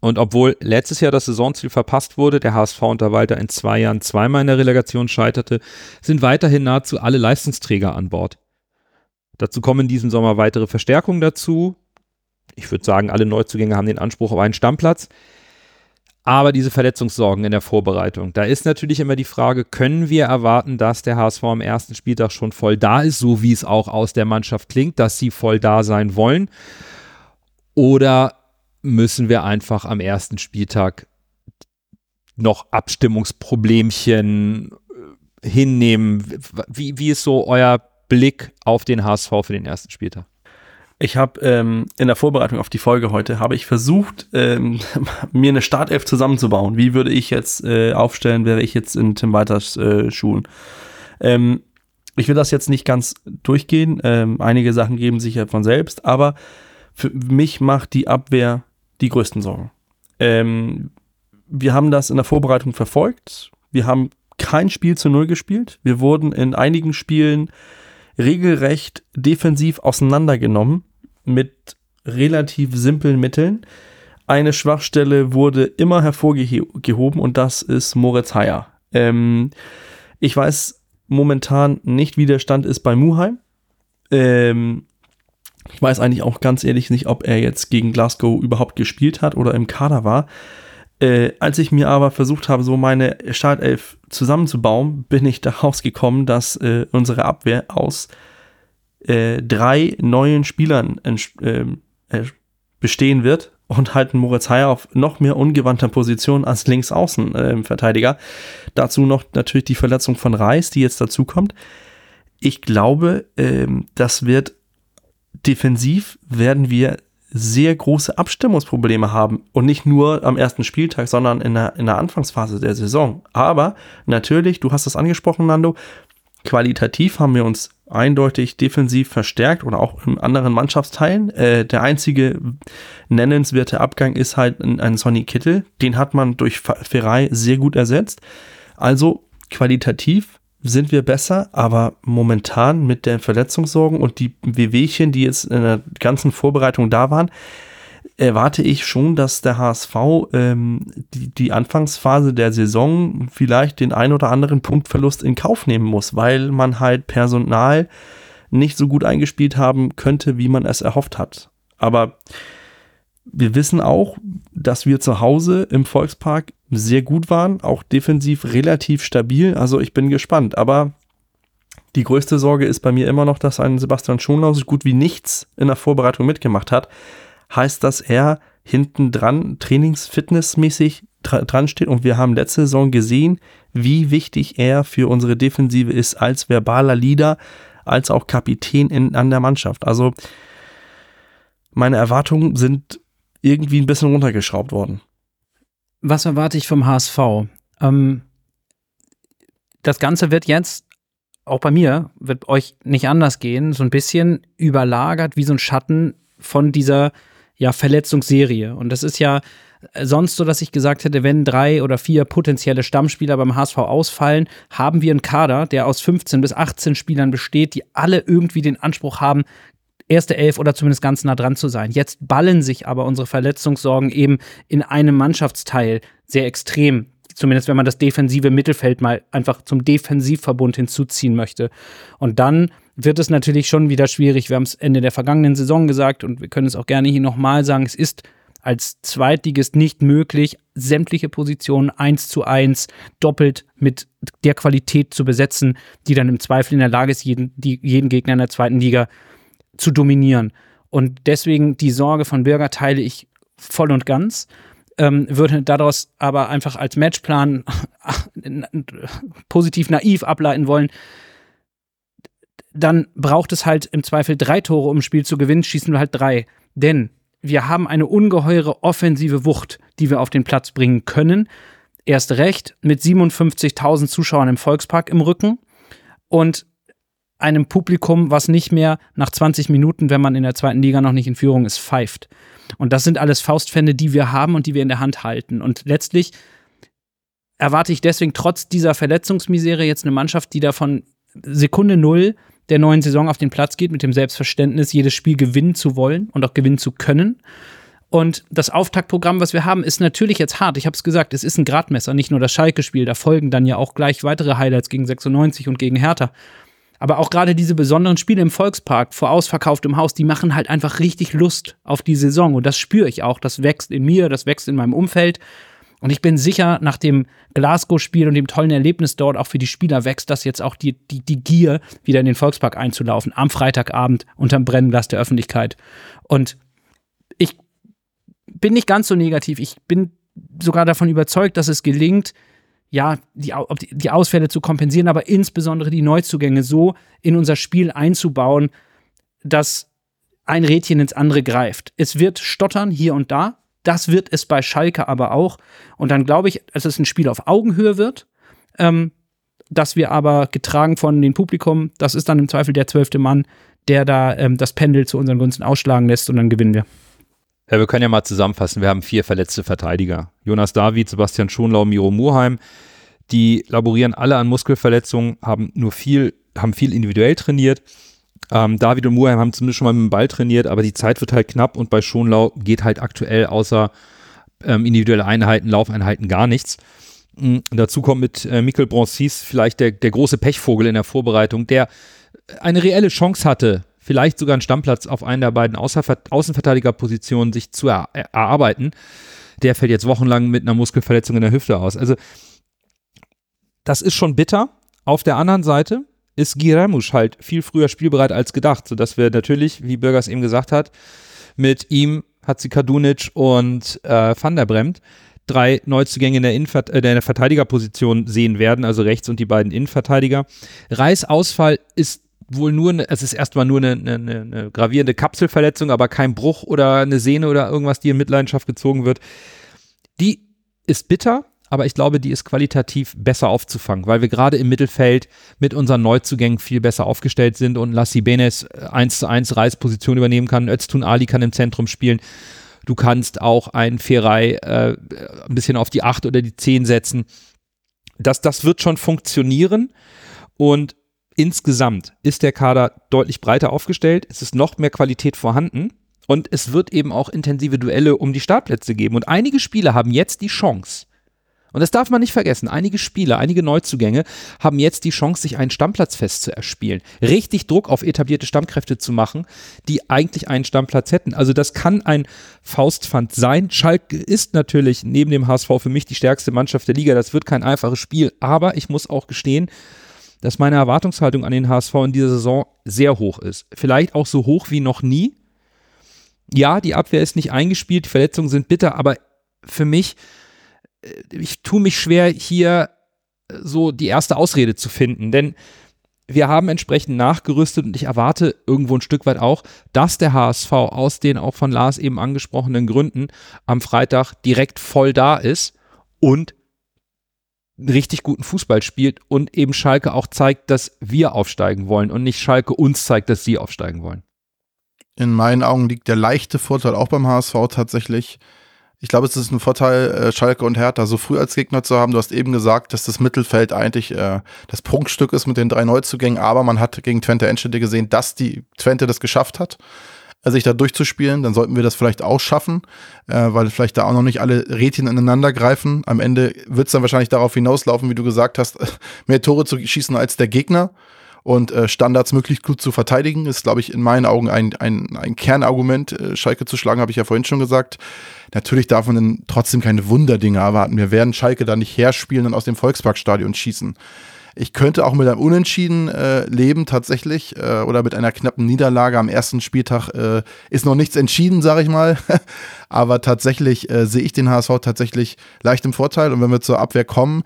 Und obwohl letztes Jahr das Saisonziel verpasst wurde, der HSV unter Walter in zwei Jahren zweimal in der Relegation scheiterte, sind weiterhin nahezu alle Leistungsträger an Bord. Dazu kommen in diesem Sommer weitere Verstärkungen dazu. Ich würde sagen, alle Neuzugänge haben den Anspruch auf einen Stammplatz. Aber diese Verletzungssorgen in der Vorbereitung, da ist natürlich immer die Frage, können wir erwarten, dass der HSV am ersten Spieltag schon voll da ist, so wie es auch aus der Mannschaft klingt, dass sie voll da sein wollen? Oder müssen wir einfach am ersten Spieltag noch Abstimmungsproblemchen äh, hinnehmen. Wie, wie ist so euer Blick auf den HSV für den ersten Spieltag? Ich habe ähm, in der Vorbereitung auf die Folge heute habe ich versucht, ähm, mir eine Startelf zusammenzubauen. Wie würde ich jetzt äh, aufstellen, wäre ich jetzt in Tim Walters äh, Schuhen? Ähm, ich will das jetzt nicht ganz durchgehen. Ähm, einige Sachen geben sich ja von selbst, aber für mich macht die Abwehr die größten Sorgen. Ähm, wir haben das in der Vorbereitung verfolgt. Wir haben kein Spiel zu Null gespielt. Wir wurden in einigen Spielen regelrecht defensiv auseinandergenommen mit relativ simplen Mitteln. Eine Schwachstelle wurde immer hervorgehoben und das ist Moritz Heyer. Ähm, ich weiß momentan nicht, wie der Stand ist bei Muheim. Ähm, ich weiß eigentlich auch ganz ehrlich nicht, ob er jetzt gegen Glasgow überhaupt gespielt hat oder im Kader war. Äh, als ich mir aber versucht habe, so meine Startelf zusammenzubauen, bin ich daraus gekommen, dass äh, unsere Abwehr aus äh, drei neuen Spielern ähm, äh, bestehen wird und halt Moritz Heyer auf noch mehr ungewandter Position als Linksaußenverteidiger. Ähm, dazu noch natürlich die Verletzung von Reis, die jetzt dazu kommt. Ich glaube, ähm, das wird defensiv werden wir sehr große Abstimmungsprobleme haben und nicht nur am ersten Spieltag, sondern in der, in der Anfangsphase der Saison. Aber natürlich, du hast es angesprochen, Nando, qualitativ haben wir uns eindeutig defensiv verstärkt oder auch in anderen Mannschaftsteilen. Äh, der einzige nennenswerte Abgang ist halt ein, ein Sonny Kittel. Den hat man durch Ferrei sehr gut ersetzt. Also qualitativ sind wir besser, aber momentan mit den Verletzungssorgen und die Wehwehchen, die jetzt in der ganzen Vorbereitung da waren, erwarte ich schon, dass der HSV ähm, die, die Anfangsphase der Saison vielleicht den ein oder anderen Punktverlust in Kauf nehmen muss, weil man halt Personal nicht so gut eingespielt haben könnte, wie man es erhofft hat. Aber wir wissen auch, dass wir zu Hause im Volkspark sehr gut waren, auch defensiv relativ stabil. Also ich bin gespannt. Aber die größte Sorge ist bei mir immer noch, dass ein Sebastian Schonlau so gut wie nichts in der Vorbereitung mitgemacht hat. Heißt, dass er hinten dran trainingsfitnessmäßig dran steht und wir haben letzte Saison gesehen, wie wichtig er für unsere Defensive ist als verbaler Leader, als auch Kapitän in, an der Mannschaft. Also meine Erwartungen sind irgendwie ein bisschen runtergeschraubt worden. Was erwarte ich vom HSV? Ähm, das Ganze wird jetzt, auch bei mir, wird euch nicht anders gehen, so ein bisschen überlagert wie so ein Schatten von dieser ja, Verletzungsserie. Und das ist ja sonst so, dass ich gesagt hätte, wenn drei oder vier potenzielle Stammspieler beim HSV ausfallen, haben wir einen Kader, der aus 15 bis 18 Spielern besteht, die alle irgendwie den Anspruch haben, erste Elf oder zumindest ganz nah dran zu sein. Jetzt ballen sich aber unsere Verletzungssorgen eben in einem Mannschaftsteil sehr extrem. Zumindest wenn man das defensive Mittelfeld mal einfach zum Defensivverbund hinzuziehen möchte. Und dann wird es natürlich schon wieder schwierig. Wir haben es Ende der vergangenen Saison gesagt und wir können es auch gerne hier nochmal sagen. Es ist als Zweitligist nicht möglich, sämtliche Positionen eins zu eins doppelt mit der Qualität zu besetzen, die dann im Zweifel in der Lage ist, jeden, die, jeden Gegner in der zweiten Liga zu dominieren. Und deswegen die Sorge von Bürger teile ich voll und ganz. Ähm, würde daraus aber einfach als Matchplan positiv naiv ableiten wollen, dann braucht es halt im Zweifel drei Tore, um ein Spiel zu gewinnen, schießen wir halt drei. Denn wir haben eine ungeheure offensive Wucht, die wir auf den Platz bringen können. Erst recht mit 57.000 Zuschauern im Volkspark im Rücken und einem Publikum, was nicht mehr nach 20 Minuten, wenn man in der zweiten Liga noch nicht in Führung ist, pfeift. Und das sind alles Faustpfände, die wir haben und die wir in der Hand halten. Und letztlich erwarte ich deswegen trotz dieser Verletzungsmisere jetzt eine Mannschaft, die da von Sekunde Null der neuen Saison auf den Platz geht, mit dem Selbstverständnis, jedes Spiel gewinnen zu wollen und auch gewinnen zu können. Und das Auftaktprogramm, was wir haben, ist natürlich jetzt hart. Ich habe es gesagt, es ist ein Gradmesser, nicht nur das Schalke-Spiel. Da folgen dann ja auch gleich weitere Highlights gegen 96 und gegen Hertha. Aber auch gerade diese besonderen Spiele im Volkspark vor ausverkauftem Haus, die machen halt einfach richtig Lust auf die Saison. Und das spüre ich auch. Das wächst in mir, das wächst in meinem Umfeld. Und ich bin sicher, nach dem Glasgow-Spiel und dem tollen Erlebnis dort auch für die Spieler wächst das jetzt auch die, die, die Gier, wieder in den Volkspark einzulaufen, am Freitagabend unterm Brennglas der Öffentlichkeit. Und ich bin nicht ganz so negativ. Ich bin sogar davon überzeugt, dass es gelingt, ja, die, die Ausfälle zu kompensieren, aber insbesondere die Neuzugänge so in unser Spiel einzubauen, dass ein Rädchen ins andere greift. Es wird stottern hier und da, das wird es bei Schalke aber auch. Und dann glaube ich, dass es ein Spiel auf Augenhöhe wird. Ähm, dass wir aber getragen von dem Publikum, das ist dann im Zweifel der zwölfte Mann, der da ähm, das Pendel zu unseren Gunsten ausschlagen lässt und dann gewinnen wir. Ja, wir können ja mal zusammenfassen. Wir haben vier verletzte Verteidiger. Jonas David, Sebastian Schonlau, Miro Murheim. Die laborieren alle an Muskelverletzungen, haben nur viel, haben viel individuell trainiert. Ähm, David und Muheim haben zumindest schon mal mit dem Ball trainiert, aber die Zeit wird halt knapp und bei Schonlau geht halt aktuell außer ähm, individuelle Einheiten, Laufeinheiten gar nichts. Mhm. Dazu kommt mit äh, Mikkel Broncis vielleicht der, der große Pechvogel in der Vorbereitung, der eine reelle Chance hatte, vielleicht sogar einen Stammplatz auf einen der beiden Außenverteidigerpositionen sich zu er erarbeiten. Der fällt jetzt wochenlang mit einer Muskelverletzung in der Hüfte aus. Also das ist schon bitter. Auf der anderen Seite ist Giremusch halt viel früher spielbereit als gedacht, sodass wir natürlich, wie Bürgers eben gesagt hat, mit ihm Hatzikadunic und äh, Van der Bremt drei Neuzugänge in der, Innenver äh, der Verteidigerposition sehen werden, also rechts und die beiden Innenverteidiger. Reis Ausfall ist wohl nur, ne, es ist erstmal nur eine, eine, eine, gravierende Kapselverletzung, aber kein Bruch oder eine Sehne oder irgendwas, die in Mitleidenschaft gezogen wird. Die ist bitter, aber ich glaube, die ist qualitativ besser aufzufangen, weil wir gerade im Mittelfeld mit unseren Neuzugängen viel besser aufgestellt sind und Lassi Benes 1 äh, zu 1 Reisposition übernehmen kann, Öztun Ali kann im Zentrum spielen. Du kannst auch ein Ferrei äh, ein bisschen auf die 8 oder die 10 setzen. Das, das wird schon funktionieren und insgesamt ist der Kader deutlich breiter aufgestellt. Es ist noch mehr Qualität vorhanden Und es wird eben auch intensive Duelle um die Startplätze geben. Und einige Spieler haben jetzt die Chance, und das darf man nicht vergessen. Einige Spieler, einige Neuzugänge haben jetzt die Chance, sich einen Stammplatzfest zu erspielen. Richtig Druck auf etablierte Stammkräfte zu machen, die eigentlich einen Stammplatz hätten. Also das kann ein Faustpfand sein. Schalke ist natürlich neben dem HSV für mich die stärkste Mannschaft der Liga. Das wird kein einfaches Spiel. Aber ich muss auch gestehen, dass meine Erwartungshaltung an den HSV in dieser Saison sehr hoch ist. Vielleicht auch so hoch wie noch nie. Ja, die Abwehr ist nicht eingespielt, die Verletzungen sind bitter, aber für mich äh, ich tue mich schwer, hier äh, so die erste Ausrede zu finden, denn wir haben entsprechend nachgerüstet und ich erwarte irgendwo ein Stück weit auch, dass der HSV aus den auch von Lars eben angesprochenen Gründen am Freitag direkt voll da ist und richtig guten Fußball spielt und eben Schalke auch zeigt, dass wir aufsteigen wollen und nicht Schalke uns zeigt, dass sie aufsteigen wollen. In meinen Augen liegt der leichte Vorteil auch beim HSV tatsächlich ich glaube, es ist ein Vorteil, äh, Schalke und Hertha so früh als Gegner zu haben. Du hast eben gesagt, dass das Mittelfeld eigentlich äh, das Prunkstück ist mit den drei Neuzugängen, aber man hat gegen Twente Enschede gesehen, dass die Twente das geschafft hat, sich da durchzuspielen. Dann sollten wir das vielleicht auch schaffen, äh, weil vielleicht da auch noch nicht alle Rädchen ineinander greifen. Am Ende wird es dann wahrscheinlich darauf hinauslaufen, wie du gesagt hast, mehr Tore zu schießen als der Gegner und äh, Standards möglichst gut zu verteidigen, ist, glaube ich, in meinen Augen ein, ein, ein Kernargument, äh, Schalke zu schlagen, habe ich ja vorhin schon gesagt. Natürlich darf man dann trotzdem keine Wunderdinge erwarten. Wir werden Schalke da nicht herspielen und aus dem Volksparkstadion schießen. Ich könnte auch mit einem Unentschieden äh, leben tatsächlich äh, oder mit einer knappen Niederlage am ersten Spieltag äh, ist noch nichts entschieden, sage ich mal. Aber tatsächlich äh, sehe ich den HSV tatsächlich leicht im Vorteil und wenn wir zur Abwehr kommen,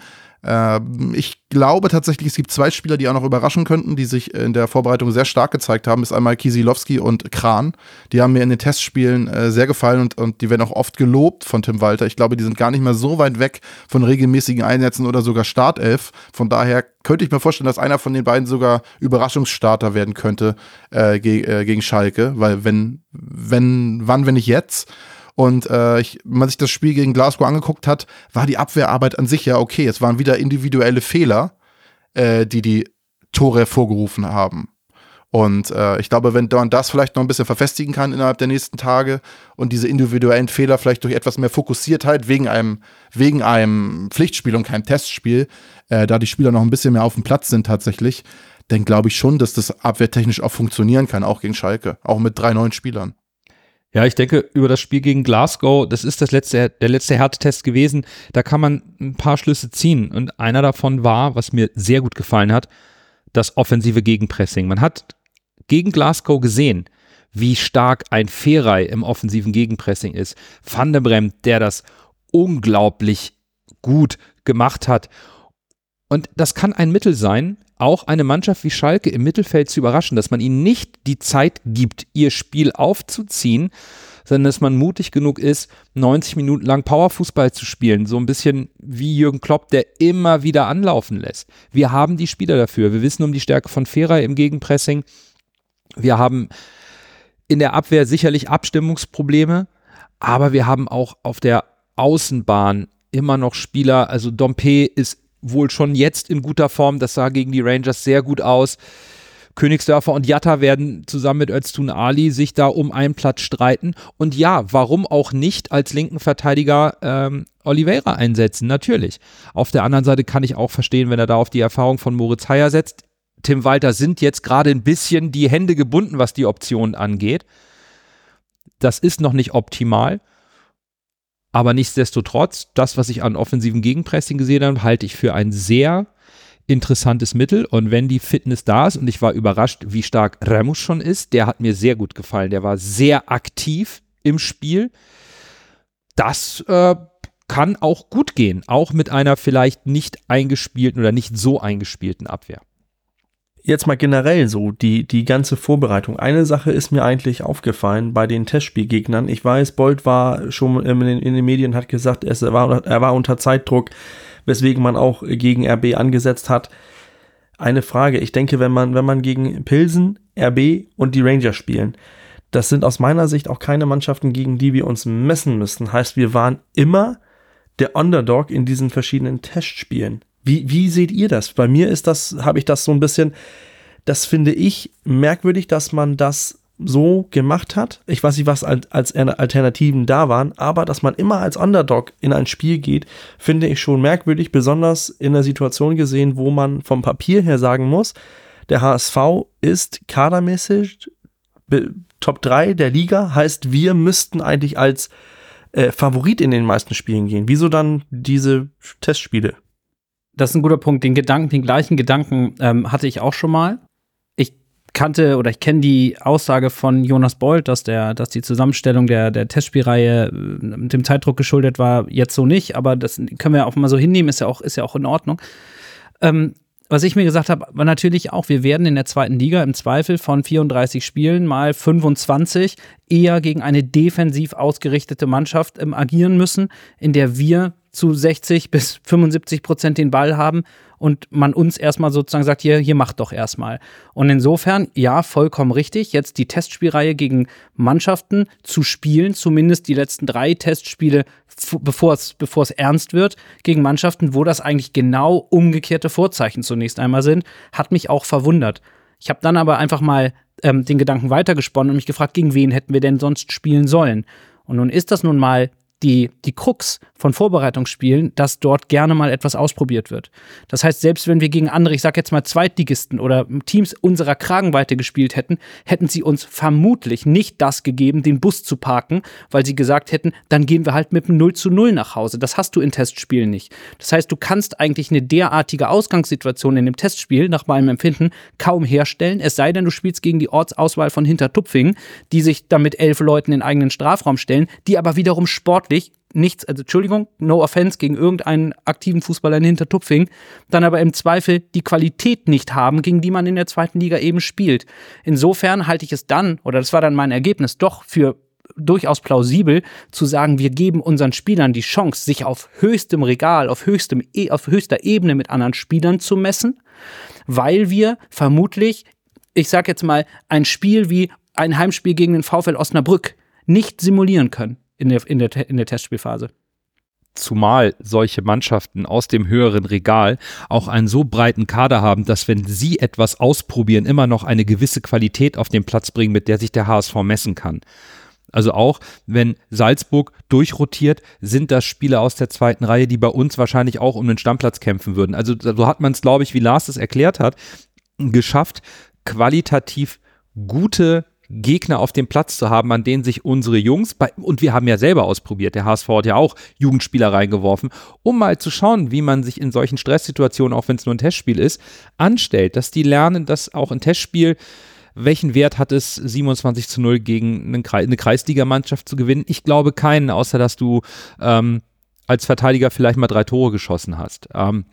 ich glaube tatsächlich, es gibt zwei Spieler, die auch noch überraschen könnten, die sich in der Vorbereitung sehr stark gezeigt haben. Das ist einmal Kisilowski und Kran. Die haben mir in den Testspielen äh, sehr gefallen und, und die werden auch oft gelobt von Tim Walter. Ich glaube, die sind gar nicht mehr so weit weg von regelmäßigen Einsätzen oder sogar Startelf. Von daher könnte ich mir vorstellen, dass einer von den beiden sogar Überraschungsstarter werden könnte äh, ge äh, gegen Schalke, weil wenn, wenn, wann, wenn nicht jetzt? Und äh, ich, wenn man sich das Spiel gegen Glasgow angeguckt hat, war die Abwehrarbeit an sich ja okay. Es waren wieder individuelle Fehler, äh, die die Tore hervorgerufen haben. Und äh, ich glaube, wenn man das vielleicht noch ein bisschen verfestigen kann innerhalb der nächsten Tage und diese individuellen Fehler vielleicht durch etwas mehr Fokussiertheit wegen einem, wegen einem Pflichtspiel und keinem Testspiel, äh, da die Spieler noch ein bisschen mehr auf dem Platz sind tatsächlich, dann glaube ich schon, dass das abwehrtechnisch auch funktionieren kann, auch gegen Schalke, auch mit drei neuen Spielern. Ja, ich denke, über das Spiel gegen Glasgow, das ist das letzte, der letzte Härtetest gewesen. Da kann man ein paar Schlüsse ziehen. Und einer davon war, was mir sehr gut gefallen hat, das offensive Gegenpressing. Man hat gegen Glasgow gesehen, wie stark ein Ferrei im offensiven Gegenpressing ist. Van der Bremt, der das unglaublich gut gemacht hat. Und das kann ein Mittel sein, auch eine Mannschaft wie Schalke im Mittelfeld zu überraschen, dass man ihnen nicht die Zeit gibt, ihr Spiel aufzuziehen, sondern dass man mutig genug ist, 90 Minuten lang Powerfußball zu spielen. So ein bisschen wie Jürgen Klopp, der immer wieder anlaufen lässt. Wir haben die Spieler dafür. Wir wissen um die Stärke von Fera im Gegenpressing. Wir haben in der Abwehr sicherlich Abstimmungsprobleme, aber wir haben auch auf der Außenbahn immer noch Spieler. Also Dompe ist wohl schon jetzt in guter Form. Das sah gegen die Rangers sehr gut aus. Königsdörfer und Jatta werden zusammen mit Öztun Ali sich da um einen Platz streiten. Und ja, warum auch nicht als linken Verteidiger ähm, Oliveira einsetzen? Natürlich. Auf der anderen Seite kann ich auch verstehen, wenn er da auf die Erfahrung von Moritz Heyer setzt. Tim Walter sind jetzt gerade ein bisschen die Hände gebunden, was die Optionen angeht. Das ist noch nicht optimal. Aber nichtsdestotrotz, das, was ich an offensiven Gegenpressing gesehen habe, halte ich für ein sehr interessantes Mittel. Und wenn die Fitness da ist, und ich war überrascht, wie stark Remus schon ist, der hat mir sehr gut gefallen. Der war sehr aktiv im Spiel. Das äh, kann auch gut gehen, auch mit einer vielleicht nicht eingespielten oder nicht so eingespielten Abwehr jetzt mal generell so, die, die ganze Vorbereitung. Eine Sache ist mir eigentlich aufgefallen bei den Testspielgegnern. Ich weiß, Bolt war schon in den, in den Medien, hat gesagt, es war, er war unter Zeitdruck, weswegen man auch gegen RB angesetzt hat. Eine Frage, ich denke, wenn man, wenn man gegen Pilsen, RB und die Rangers spielen, das sind aus meiner Sicht auch keine Mannschaften, gegen die wir uns messen müssen. Heißt, wir waren immer der Underdog in diesen verschiedenen Testspielen. Wie, wie seht ihr das? Bei mir ist das, habe ich das so ein bisschen, das finde ich merkwürdig, dass man das so gemacht hat. Ich weiß nicht, was als Alternativen da waren, aber dass man immer als Underdog in ein Spiel geht, finde ich schon merkwürdig, besonders in der Situation gesehen, wo man vom Papier her sagen muss, der HSV ist kadermäßig Top 3 der Liga, heißt, wir müssten eigentlich als äh, Favorit in den meisten Spielen gehen. Wieso dann diese Testspiele? Das ist ein guter Punkt. Den Gedanken, den gleichen Gedanken ähm, hatte ich auch schon mal kannte oder ich kenne die Aussage von Jonas Bold, dass der, dass die Zusammenstellung der, der Testspielreihe äh, dem Zeitdruck geschuldet war, jetzt so nicht, aber das können wir auch mal so hinnehmen, ist ja auch, ist ja auch in Ordnung. Ähm, was ich mir gesagt habe, war natürlich auch, wir werden in der zweiten Liga im Zweifel von 34 Spielen mal 25 eher gegen eine defensiv ausgerichtete Mannschaft ähm, agieren müssen, in der wir zu 60 bis 75 Prozent den Ball haben und man uns erstmal sozusagen sagt, hier, hier macht doch erstmal. Und insofern, ja, vollkommen richtig, jetzt die Testspielreihe gegen Mannschaften zu spielen, zumindest die letzten drei Testspiele, bevor es, bevor es ernst wird, gegen Mannschaften, wo das eigentlich genau umgekehrte Vorzeichen zunächst einmal sind, hat mich auch verwundert. Ich habe dann aber einfach mal ähm, den Gedanken weitergesponnen und mich gefragt, gegen wen hätten wir denn sonst spielen sollen? Und nun ist das nun mal die, die Krux von Vorbereitungsspielen, dass dort gerne mal etwas ausprobiert wird. Das heißt, selbst wenn wir gegen andere, ich sag jetzt mal Zweitligisten oder Teams unserer Kragenweite gespielt hätten, hätten sie uns vermutlich nicht das gegeben, den Bus zu parken, weil sie gesagt hätten, dann gehen wir halt mit einem 0 zu 0 nach Hause. Das hast du in Testspielen nicht. Das heißt, du kannst eigentlich eine derartige Ausgangssituation in dem Testspiel nach meinem Empfinden kaum herstellen, es sei denn, du spielst gegen die Ortsauswahl von Hintertupfingen, die sich dann mit elf Leuten in eigenen Strafraum stellen, die aber wiederum sportlich nichts, also Entschuldigung, no offense gegen irgendeinen aktiven Fußballer in Hintertupfing, dann aber im Zweifel die Qualität nicht haben, gegen die man in der zweiten Liga eben spielt. Insofern halte ich es dann, oder das war dann mein Ergebnis, doch für durchaus plausibel zu sagen, wir geben unseren Spielern die Chance, sich auf höchstem Regal, auf, höchstem, e, auf höchster Ebene mit anderen Spielern zu messen, weil wir vermutlich, ich sag jetzt mal, ein Spiel wie ein Heimspiel gegen den VfL Osnabrück nicht simulieren können in der, in der, in der Testspielphase. Zumal solche Mannschaften aus dem höheren Regal auch einen so breiten Kader haben, dass wenn sie etwas ausprobieren, immer noch eine gewisse Qualität auf den Platz bringen, mit der sich der HSV messen kann. Also auch wenn Salzburg durchrotiert, sind das Spieler aus der zweiten Reihe, die bei uns wahrscheinlich auch um den Stammplatz kämpfen würden. Also so hat man es, glaube ich, wie Lars es erklärt hat, geschafft, qualitativ gute Gegner auf dem Platz zu haben, an denen sich unsere Jungs, bei, und wir haben ja selber ausprobiert, der HSV hat ja auch Jugendspieler reingeworfen, um mal zu schauen, wie man sich in solchen Stresssituationen, auch wenn es nur ein Testspiel ist, anstellt, dass die lernen, dass auch ein Testspiel, welchen Wert hat es, 27 zu 0 gegen eine Kreisligamannschaft zu gewinnen? Ich glaube keinen, außer dass du ähm, als Verteidiger vielleicht mal drei Tore geschossen hast. Ähm,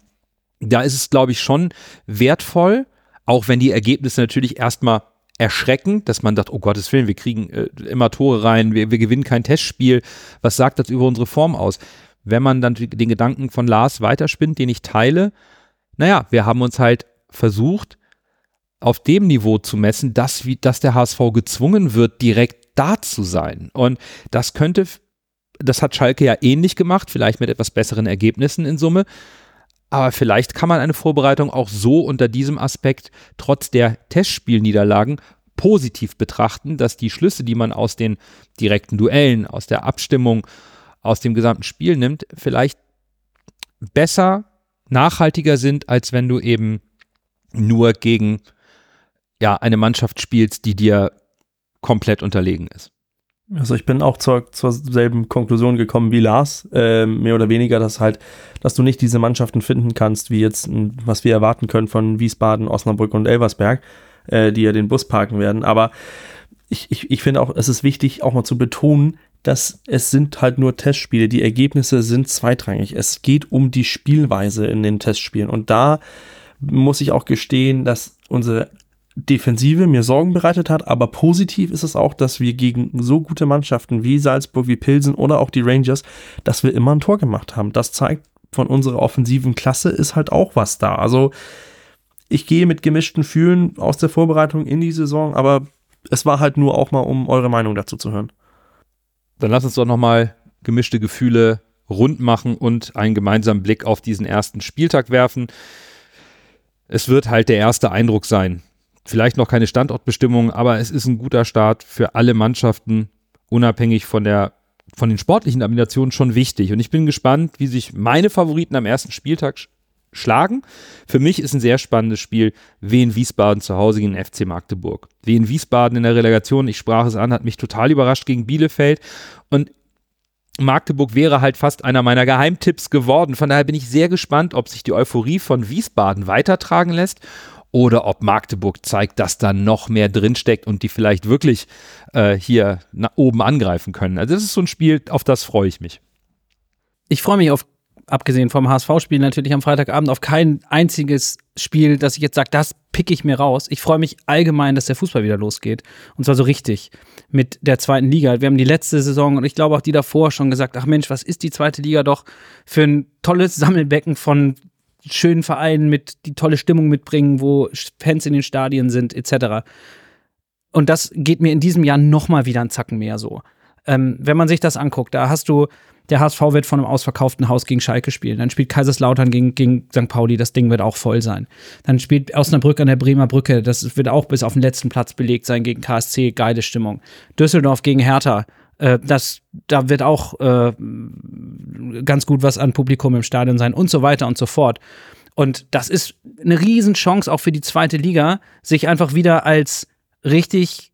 da ist es, glaube ich, schon wertvoll, auch wenn die Ergebnisse natürlich erstmal erschreckend, dass man sagt, oh Gottes Willen, wir kriegen äh, immer Tore rein, wir, wir gewinnen kein Testspiel. Was sagt das über unsere Form aus? Wenn man dann den Gedanken von Lars weiterspinnt, den ich teile, naja, wir haben uns halt versucht, auf dem Niveau zu messen, dass, wie, dass der HSV gezwungen wird, direkt da zu sein. Und das könnte, das hat Schalke ja ähnlich gemacht, vielleicht mit etwas besseren Ergebnissen in Summe. Aber vielleicht kann man eine Vorbereitung auch so unter diesem Aspekt trotz der Testspielniederlagen positiv betrachten, dass die Schlüsse, die man aus den direkten Duellen, aus der Abstimmung, aus dem gesamten Spiel nimmt, vielleicht besser, nachhaltiger sind, als wenn du eben nur gegen ja, eine Mannschaft spielst, die dir komplett unterlegen ist. Also ich bin auch zur, zur selben Konklusion gekommen wie Lars, äh, mehr oder weniger, dass halt, dass du nicht diese Mannschaften finden kannst, wie jetzt, was wir erwarten können von Wiesbaden, Osnabrück und Elversberg, äh, die ja den Bus parken werden. Aber ich, ich, ich finde auch, es ist wichtig, auch mal zu betonen, dass es sind halt nur Testspiele. Die Ergebnisse sind zweitrangig. Es geht um die Spielweise in den Testspielen. Und da muss ich auch gestehen, dass unsere Defensive mir Sorgen bereitet hat, aber positiv ist es auch, dass wir gegen so gute Mannschaften wie Salzburg, wie Pilsen oder auch die Rangers, dass wir immer ein Tor gemacht haben. Das zeigt von unserer offensiven Klasse ist halt auch was da. Also ich gehe mit gemischten Fühlen aus der Vorbereitung in die Saison, aber es war halt nur auch mal, um eure Meinung dazu zu hören. Dann lass uns doch nochmal gemischte Gefühle rund machen und einen gemeinsamen Blick auf diesen ersten Spieltag werfen. Es wird halt der erste Eindruck sein, vielleicht noch keine Standortbestimmung, aber es ist ein guter Start für alle Mannschaften, unabhängig von der von den sportlichen Nominationen schon wichtig. Und ich bin gespannt, wie sich meine Favoriten am ersten Spieltag sch schlagen. Für mich ist ein sehr spannendes Spiel Wien Wiesbaden zu Hause gegen den FC Magdeburg. Wien Wiesbaden in der Relegation, ich sprach es an, hat mich total überrascht gegen Bielefeld. Und Magdeburg wäre halt fast einer meiner Geheimtipps geworden. Von daher bin ich sehr gespannt, ob sich die Euphorie von Wiesbaden weitertragen lässt oder ob Magdeburg zeigt, dass da noch mehr drinsteckt und die vielleicht wirklich äh, hier nach oben angreifen können. Also das ist so ein Spiel, auf das freue ich mich. Ich freue mich auf, abgesehen vom HSV-Spiel natürlich am Freitagabend, auf kein einziges Spiel, dass ich jetzt sage, das picke ich mir raus. Ich freue mich allgemein, dass der Fußball wieder losgeht. Und zwar so richtig mit der zweiten Liga. Wir haben die letzte Saison und ich glaube auch die davor schon gesagt, ach Mensch, was ist die zweite Liga doch für ein tolles Sammelbecken von schönen Vereinen mit die tolle Stimmung mitbringen, wo Fans in den Stadien sind, etc. Und das geht mir in diesem Jahr noch mal wieder einen Zacken mehr so. Ähm, wenn man sich das anguckt, da hast du, der HSV wird von einem ausverkauften Haus gegen Schalke spielen. Dann spielt Kaiserslautern gegen, gegen St. Pauli, das Ding wird auch voll sein. Dann spielt Osnabrück an der Bremer Brücke, das wird auch bis auf den letzten Platz belegt sein gegen KSC, geile Stimmung. Düsseldorf gegen Hertha, äh, das, da wird auch äh, ganz gut was an Publikum im Stadion sein und so weiter und so fort. Und das ist eine Riesenchance auch für die zweite Liga, sich einfach wieder als richtig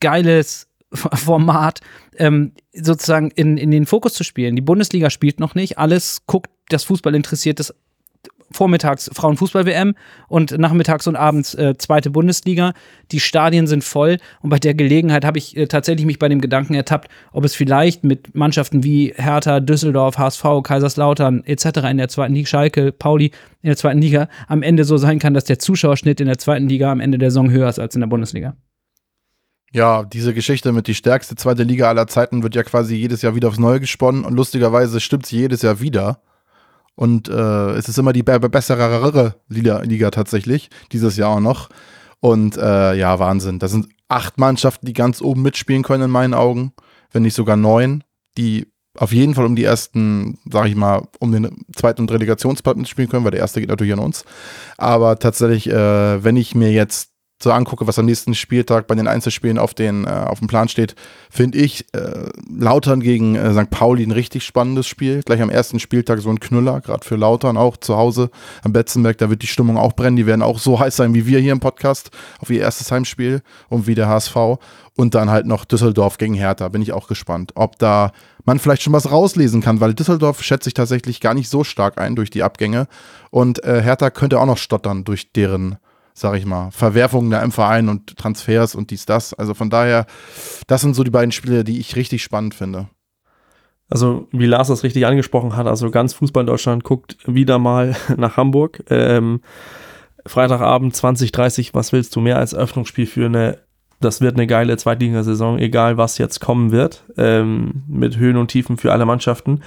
geiles Format ähm, sozusagen in, in den Fokus zu spielen. Die Bundesliga spielt noch nicht, alles guckt, das Fußball interessiert das vormittags Frauenfußball-WM und nachmittags und abends äh, zweite Bundesliga. Die Stadien sind voll und bei der Gelegenheit habe ich äh, tatsächlich mich bei dem Gedanken ertappt, ob es vielleicht mit Mannschaften wie Hertha, Düsseldorf, HSV, Kaiserslautern etc. in der zweiten Liga, Schalke, Pauli in der zweiten Liga am Ende so sein kann, dass der Zuschauerschnitt in der zweiten Liga am Ende der Saison höher ist als in der Bundesliga. Ja, diese Geschichte mit die stärkste zweite Liga aller Zeiten wird ja quasi jedes Jahr wieder aufs Neue gesponnen und lustigerweise stimmt sie jedes Jahr wieder. Und äh, es ist immer die bessere Liga, Liga tatsächlich, dieses Jahr auch noch. Und äh, ja, Wahnsinn. Das sind acht Mannschaften, die ganz oben mitspielen können in meinen Augen, wenn nicht sogar neun, die auf jeden Fall um die ersten, sag ich mal, um den zweiten und Relegationsplatz mitspielen können, weil der erste geht natürlich an uns. Aber tatsächlich, äh, wenn ich mir jetzt so angucke, was am nächsten Spieltag bei den Einzelspielen auf, den, äh, auf dem Plan steht, finde ich äh, Lautern gegen äh, St. Pauli ein richtig spannendes Spiel. Gleich am ersten Spieltag so ein Knüller, gerade für Lautern auch zu Hause am Betzenberg. Da wird die Stimmung auch brennen. Die werden auch so heiß sein wie wir hier im Podcast auf ihr erstes Heimspiel und wie der HSV. Und dann halt noch Düsseldorf gegen Hertha. Bin ich auch gespannt, ob da man vielleicht schon was rauslesen kann, weil Düsseldorf schätze ich tatsächlich gar nicht so stark ein durch die Abgänge. Und äh, Hertha könnte auch noch stottern durch deren sag ich mal, Verwerfungen da im Verein und Transfers und dies, das. Also von daher, das sind so die beiden Spiele, die ich richtig spannend finde. Also, wie Lars das richtig angesprochen hat, also ganz Fußball in Deutschland guckt wieder mal nach Hamburg. Ähm, Freitagabend 2030, was willst du mehr als Öffnungsspiel für eine, das wird eine geile Zweitligasaison, egal was jetzt kommen wird, ähm, mit Höhen und Tiefen für alle Mannschaften.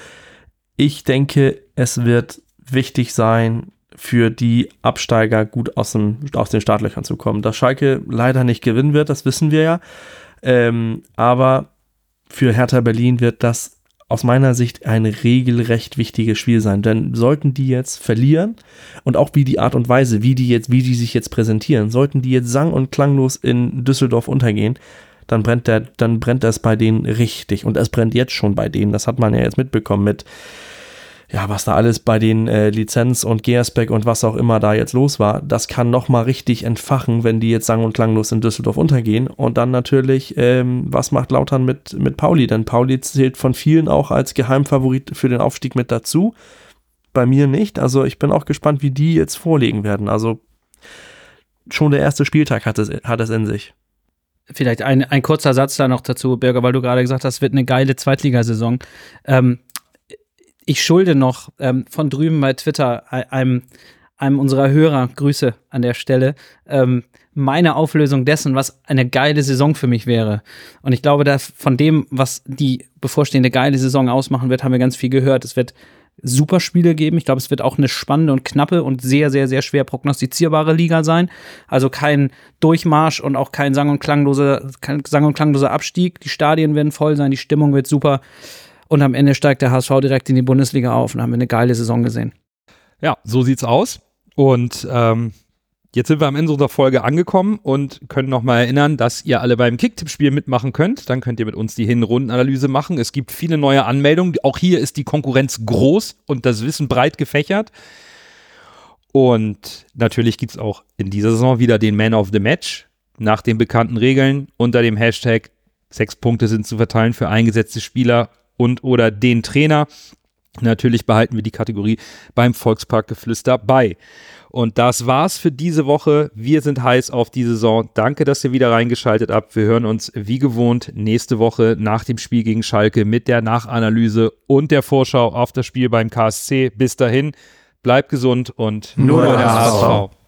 Ich denke, es wird wichtig sein, für die Absteiger gut aus, dem, aus den Startlöchern zu kommen. Dass Schalke leider nicht gewinnen wird, das wissen wir ja. Ähm, aber für Hertha Berlin wird das aus meiner Sicht ein regelrecht wichtiges Spiel sein. Denn sollten die jetzt verlieren und auch wie die Art und Weise, wie die jetzt, wie die sich jetzt präsentieren, sollten die jetzt sang- und klanglos in Düsseldorf untergehen, dann brennt der, dann brennt das bei denen richtig. Und es brennt jetzt schon bei denen. Das hat man ja jetzt mitbekommen mit ja, was da alles bei den äh, Lizenz und Gersbeck und was auch immer da jetzt los war, das kann nochmal richtig entfachen, wenn die jetzt sang- und klanglos in Düsseldorf untergehen. Und dann natürlich, ähm, was macht Lautern mit, mit Pauli? Denn Pauli zählt von vielen auch als Geheimfavorit für den Aufstieg mit dazu. Bei mir nicht. Also ich bin auch gespannt, wie die jetzt vorlegen werden. Also schon der erste Spieltag hat es, hat es in sich. Vielleicht ein, ein kurzer Satz da noch dazu, Birger, weil du gerade gesagt hast, wird eine geile Zweitligasaison. Ähm, ich schulde noch ähm, von drüben bei Twitter einem, einem unserer Hörer, Grüße an der Stelle, ähm, meine Auflösung dessen, was eine geile Saison für mich wäre. Und ich glaube, dass von dem, was die bevorstehende geile Saison ausmachen wird, haben wir ganz viel gehört. Es wird super Spiele geben. Ich glaube, es wird auch eine spannende und knappe und sehr, sehr, sehr schwer prognostizierbare Liga sein. Also kein Durchmarsch und auch kein sang- und klangloser, kein sang- und klangloser Abstieg. Die Stadien werden voll sein, die Stimmung wird super. Und am Ende steigt der HSV direkt in die Bundesliga auf und haben eine geile Saison gesehen. Ja, so sieht's aus. Und ähm, Jetzt sind wir am Ende unserer Folge angekommen und können nochmal erinnern, dass ihr alle beim Kicktipp-Spiel mitmachen könnt. Dann könnt ihr mit uns die Hinrundenanalyse machen. Es gibt viele neue Anmeldungen. Auch hier ist die Konkurrenz groß und das Wissen breit gefächert. Und natürlich gibt es auch in dieser Saison wieder den Man of the Match nach den bekannten Regeln unter dem Hashtag sechs Punkte sind zu verteilen für eingesetzte Spieler und oder den Trainer. Natürlich behalten wir die Kategorie beim Volksparkgeflüster bei. Und das war's für diese Woche. Wir sind heiß auf die Saison. Danke, dass ihr wieder reingeschaltet habt. Wir hören uns wie gewohnt nächste Woche nach dem Spiel gegen Schalke mit der Nachanalyse und der Vorschau auf das Spiel beim KSC. Bis dahin, bleibt gesund und Nur der. HSV.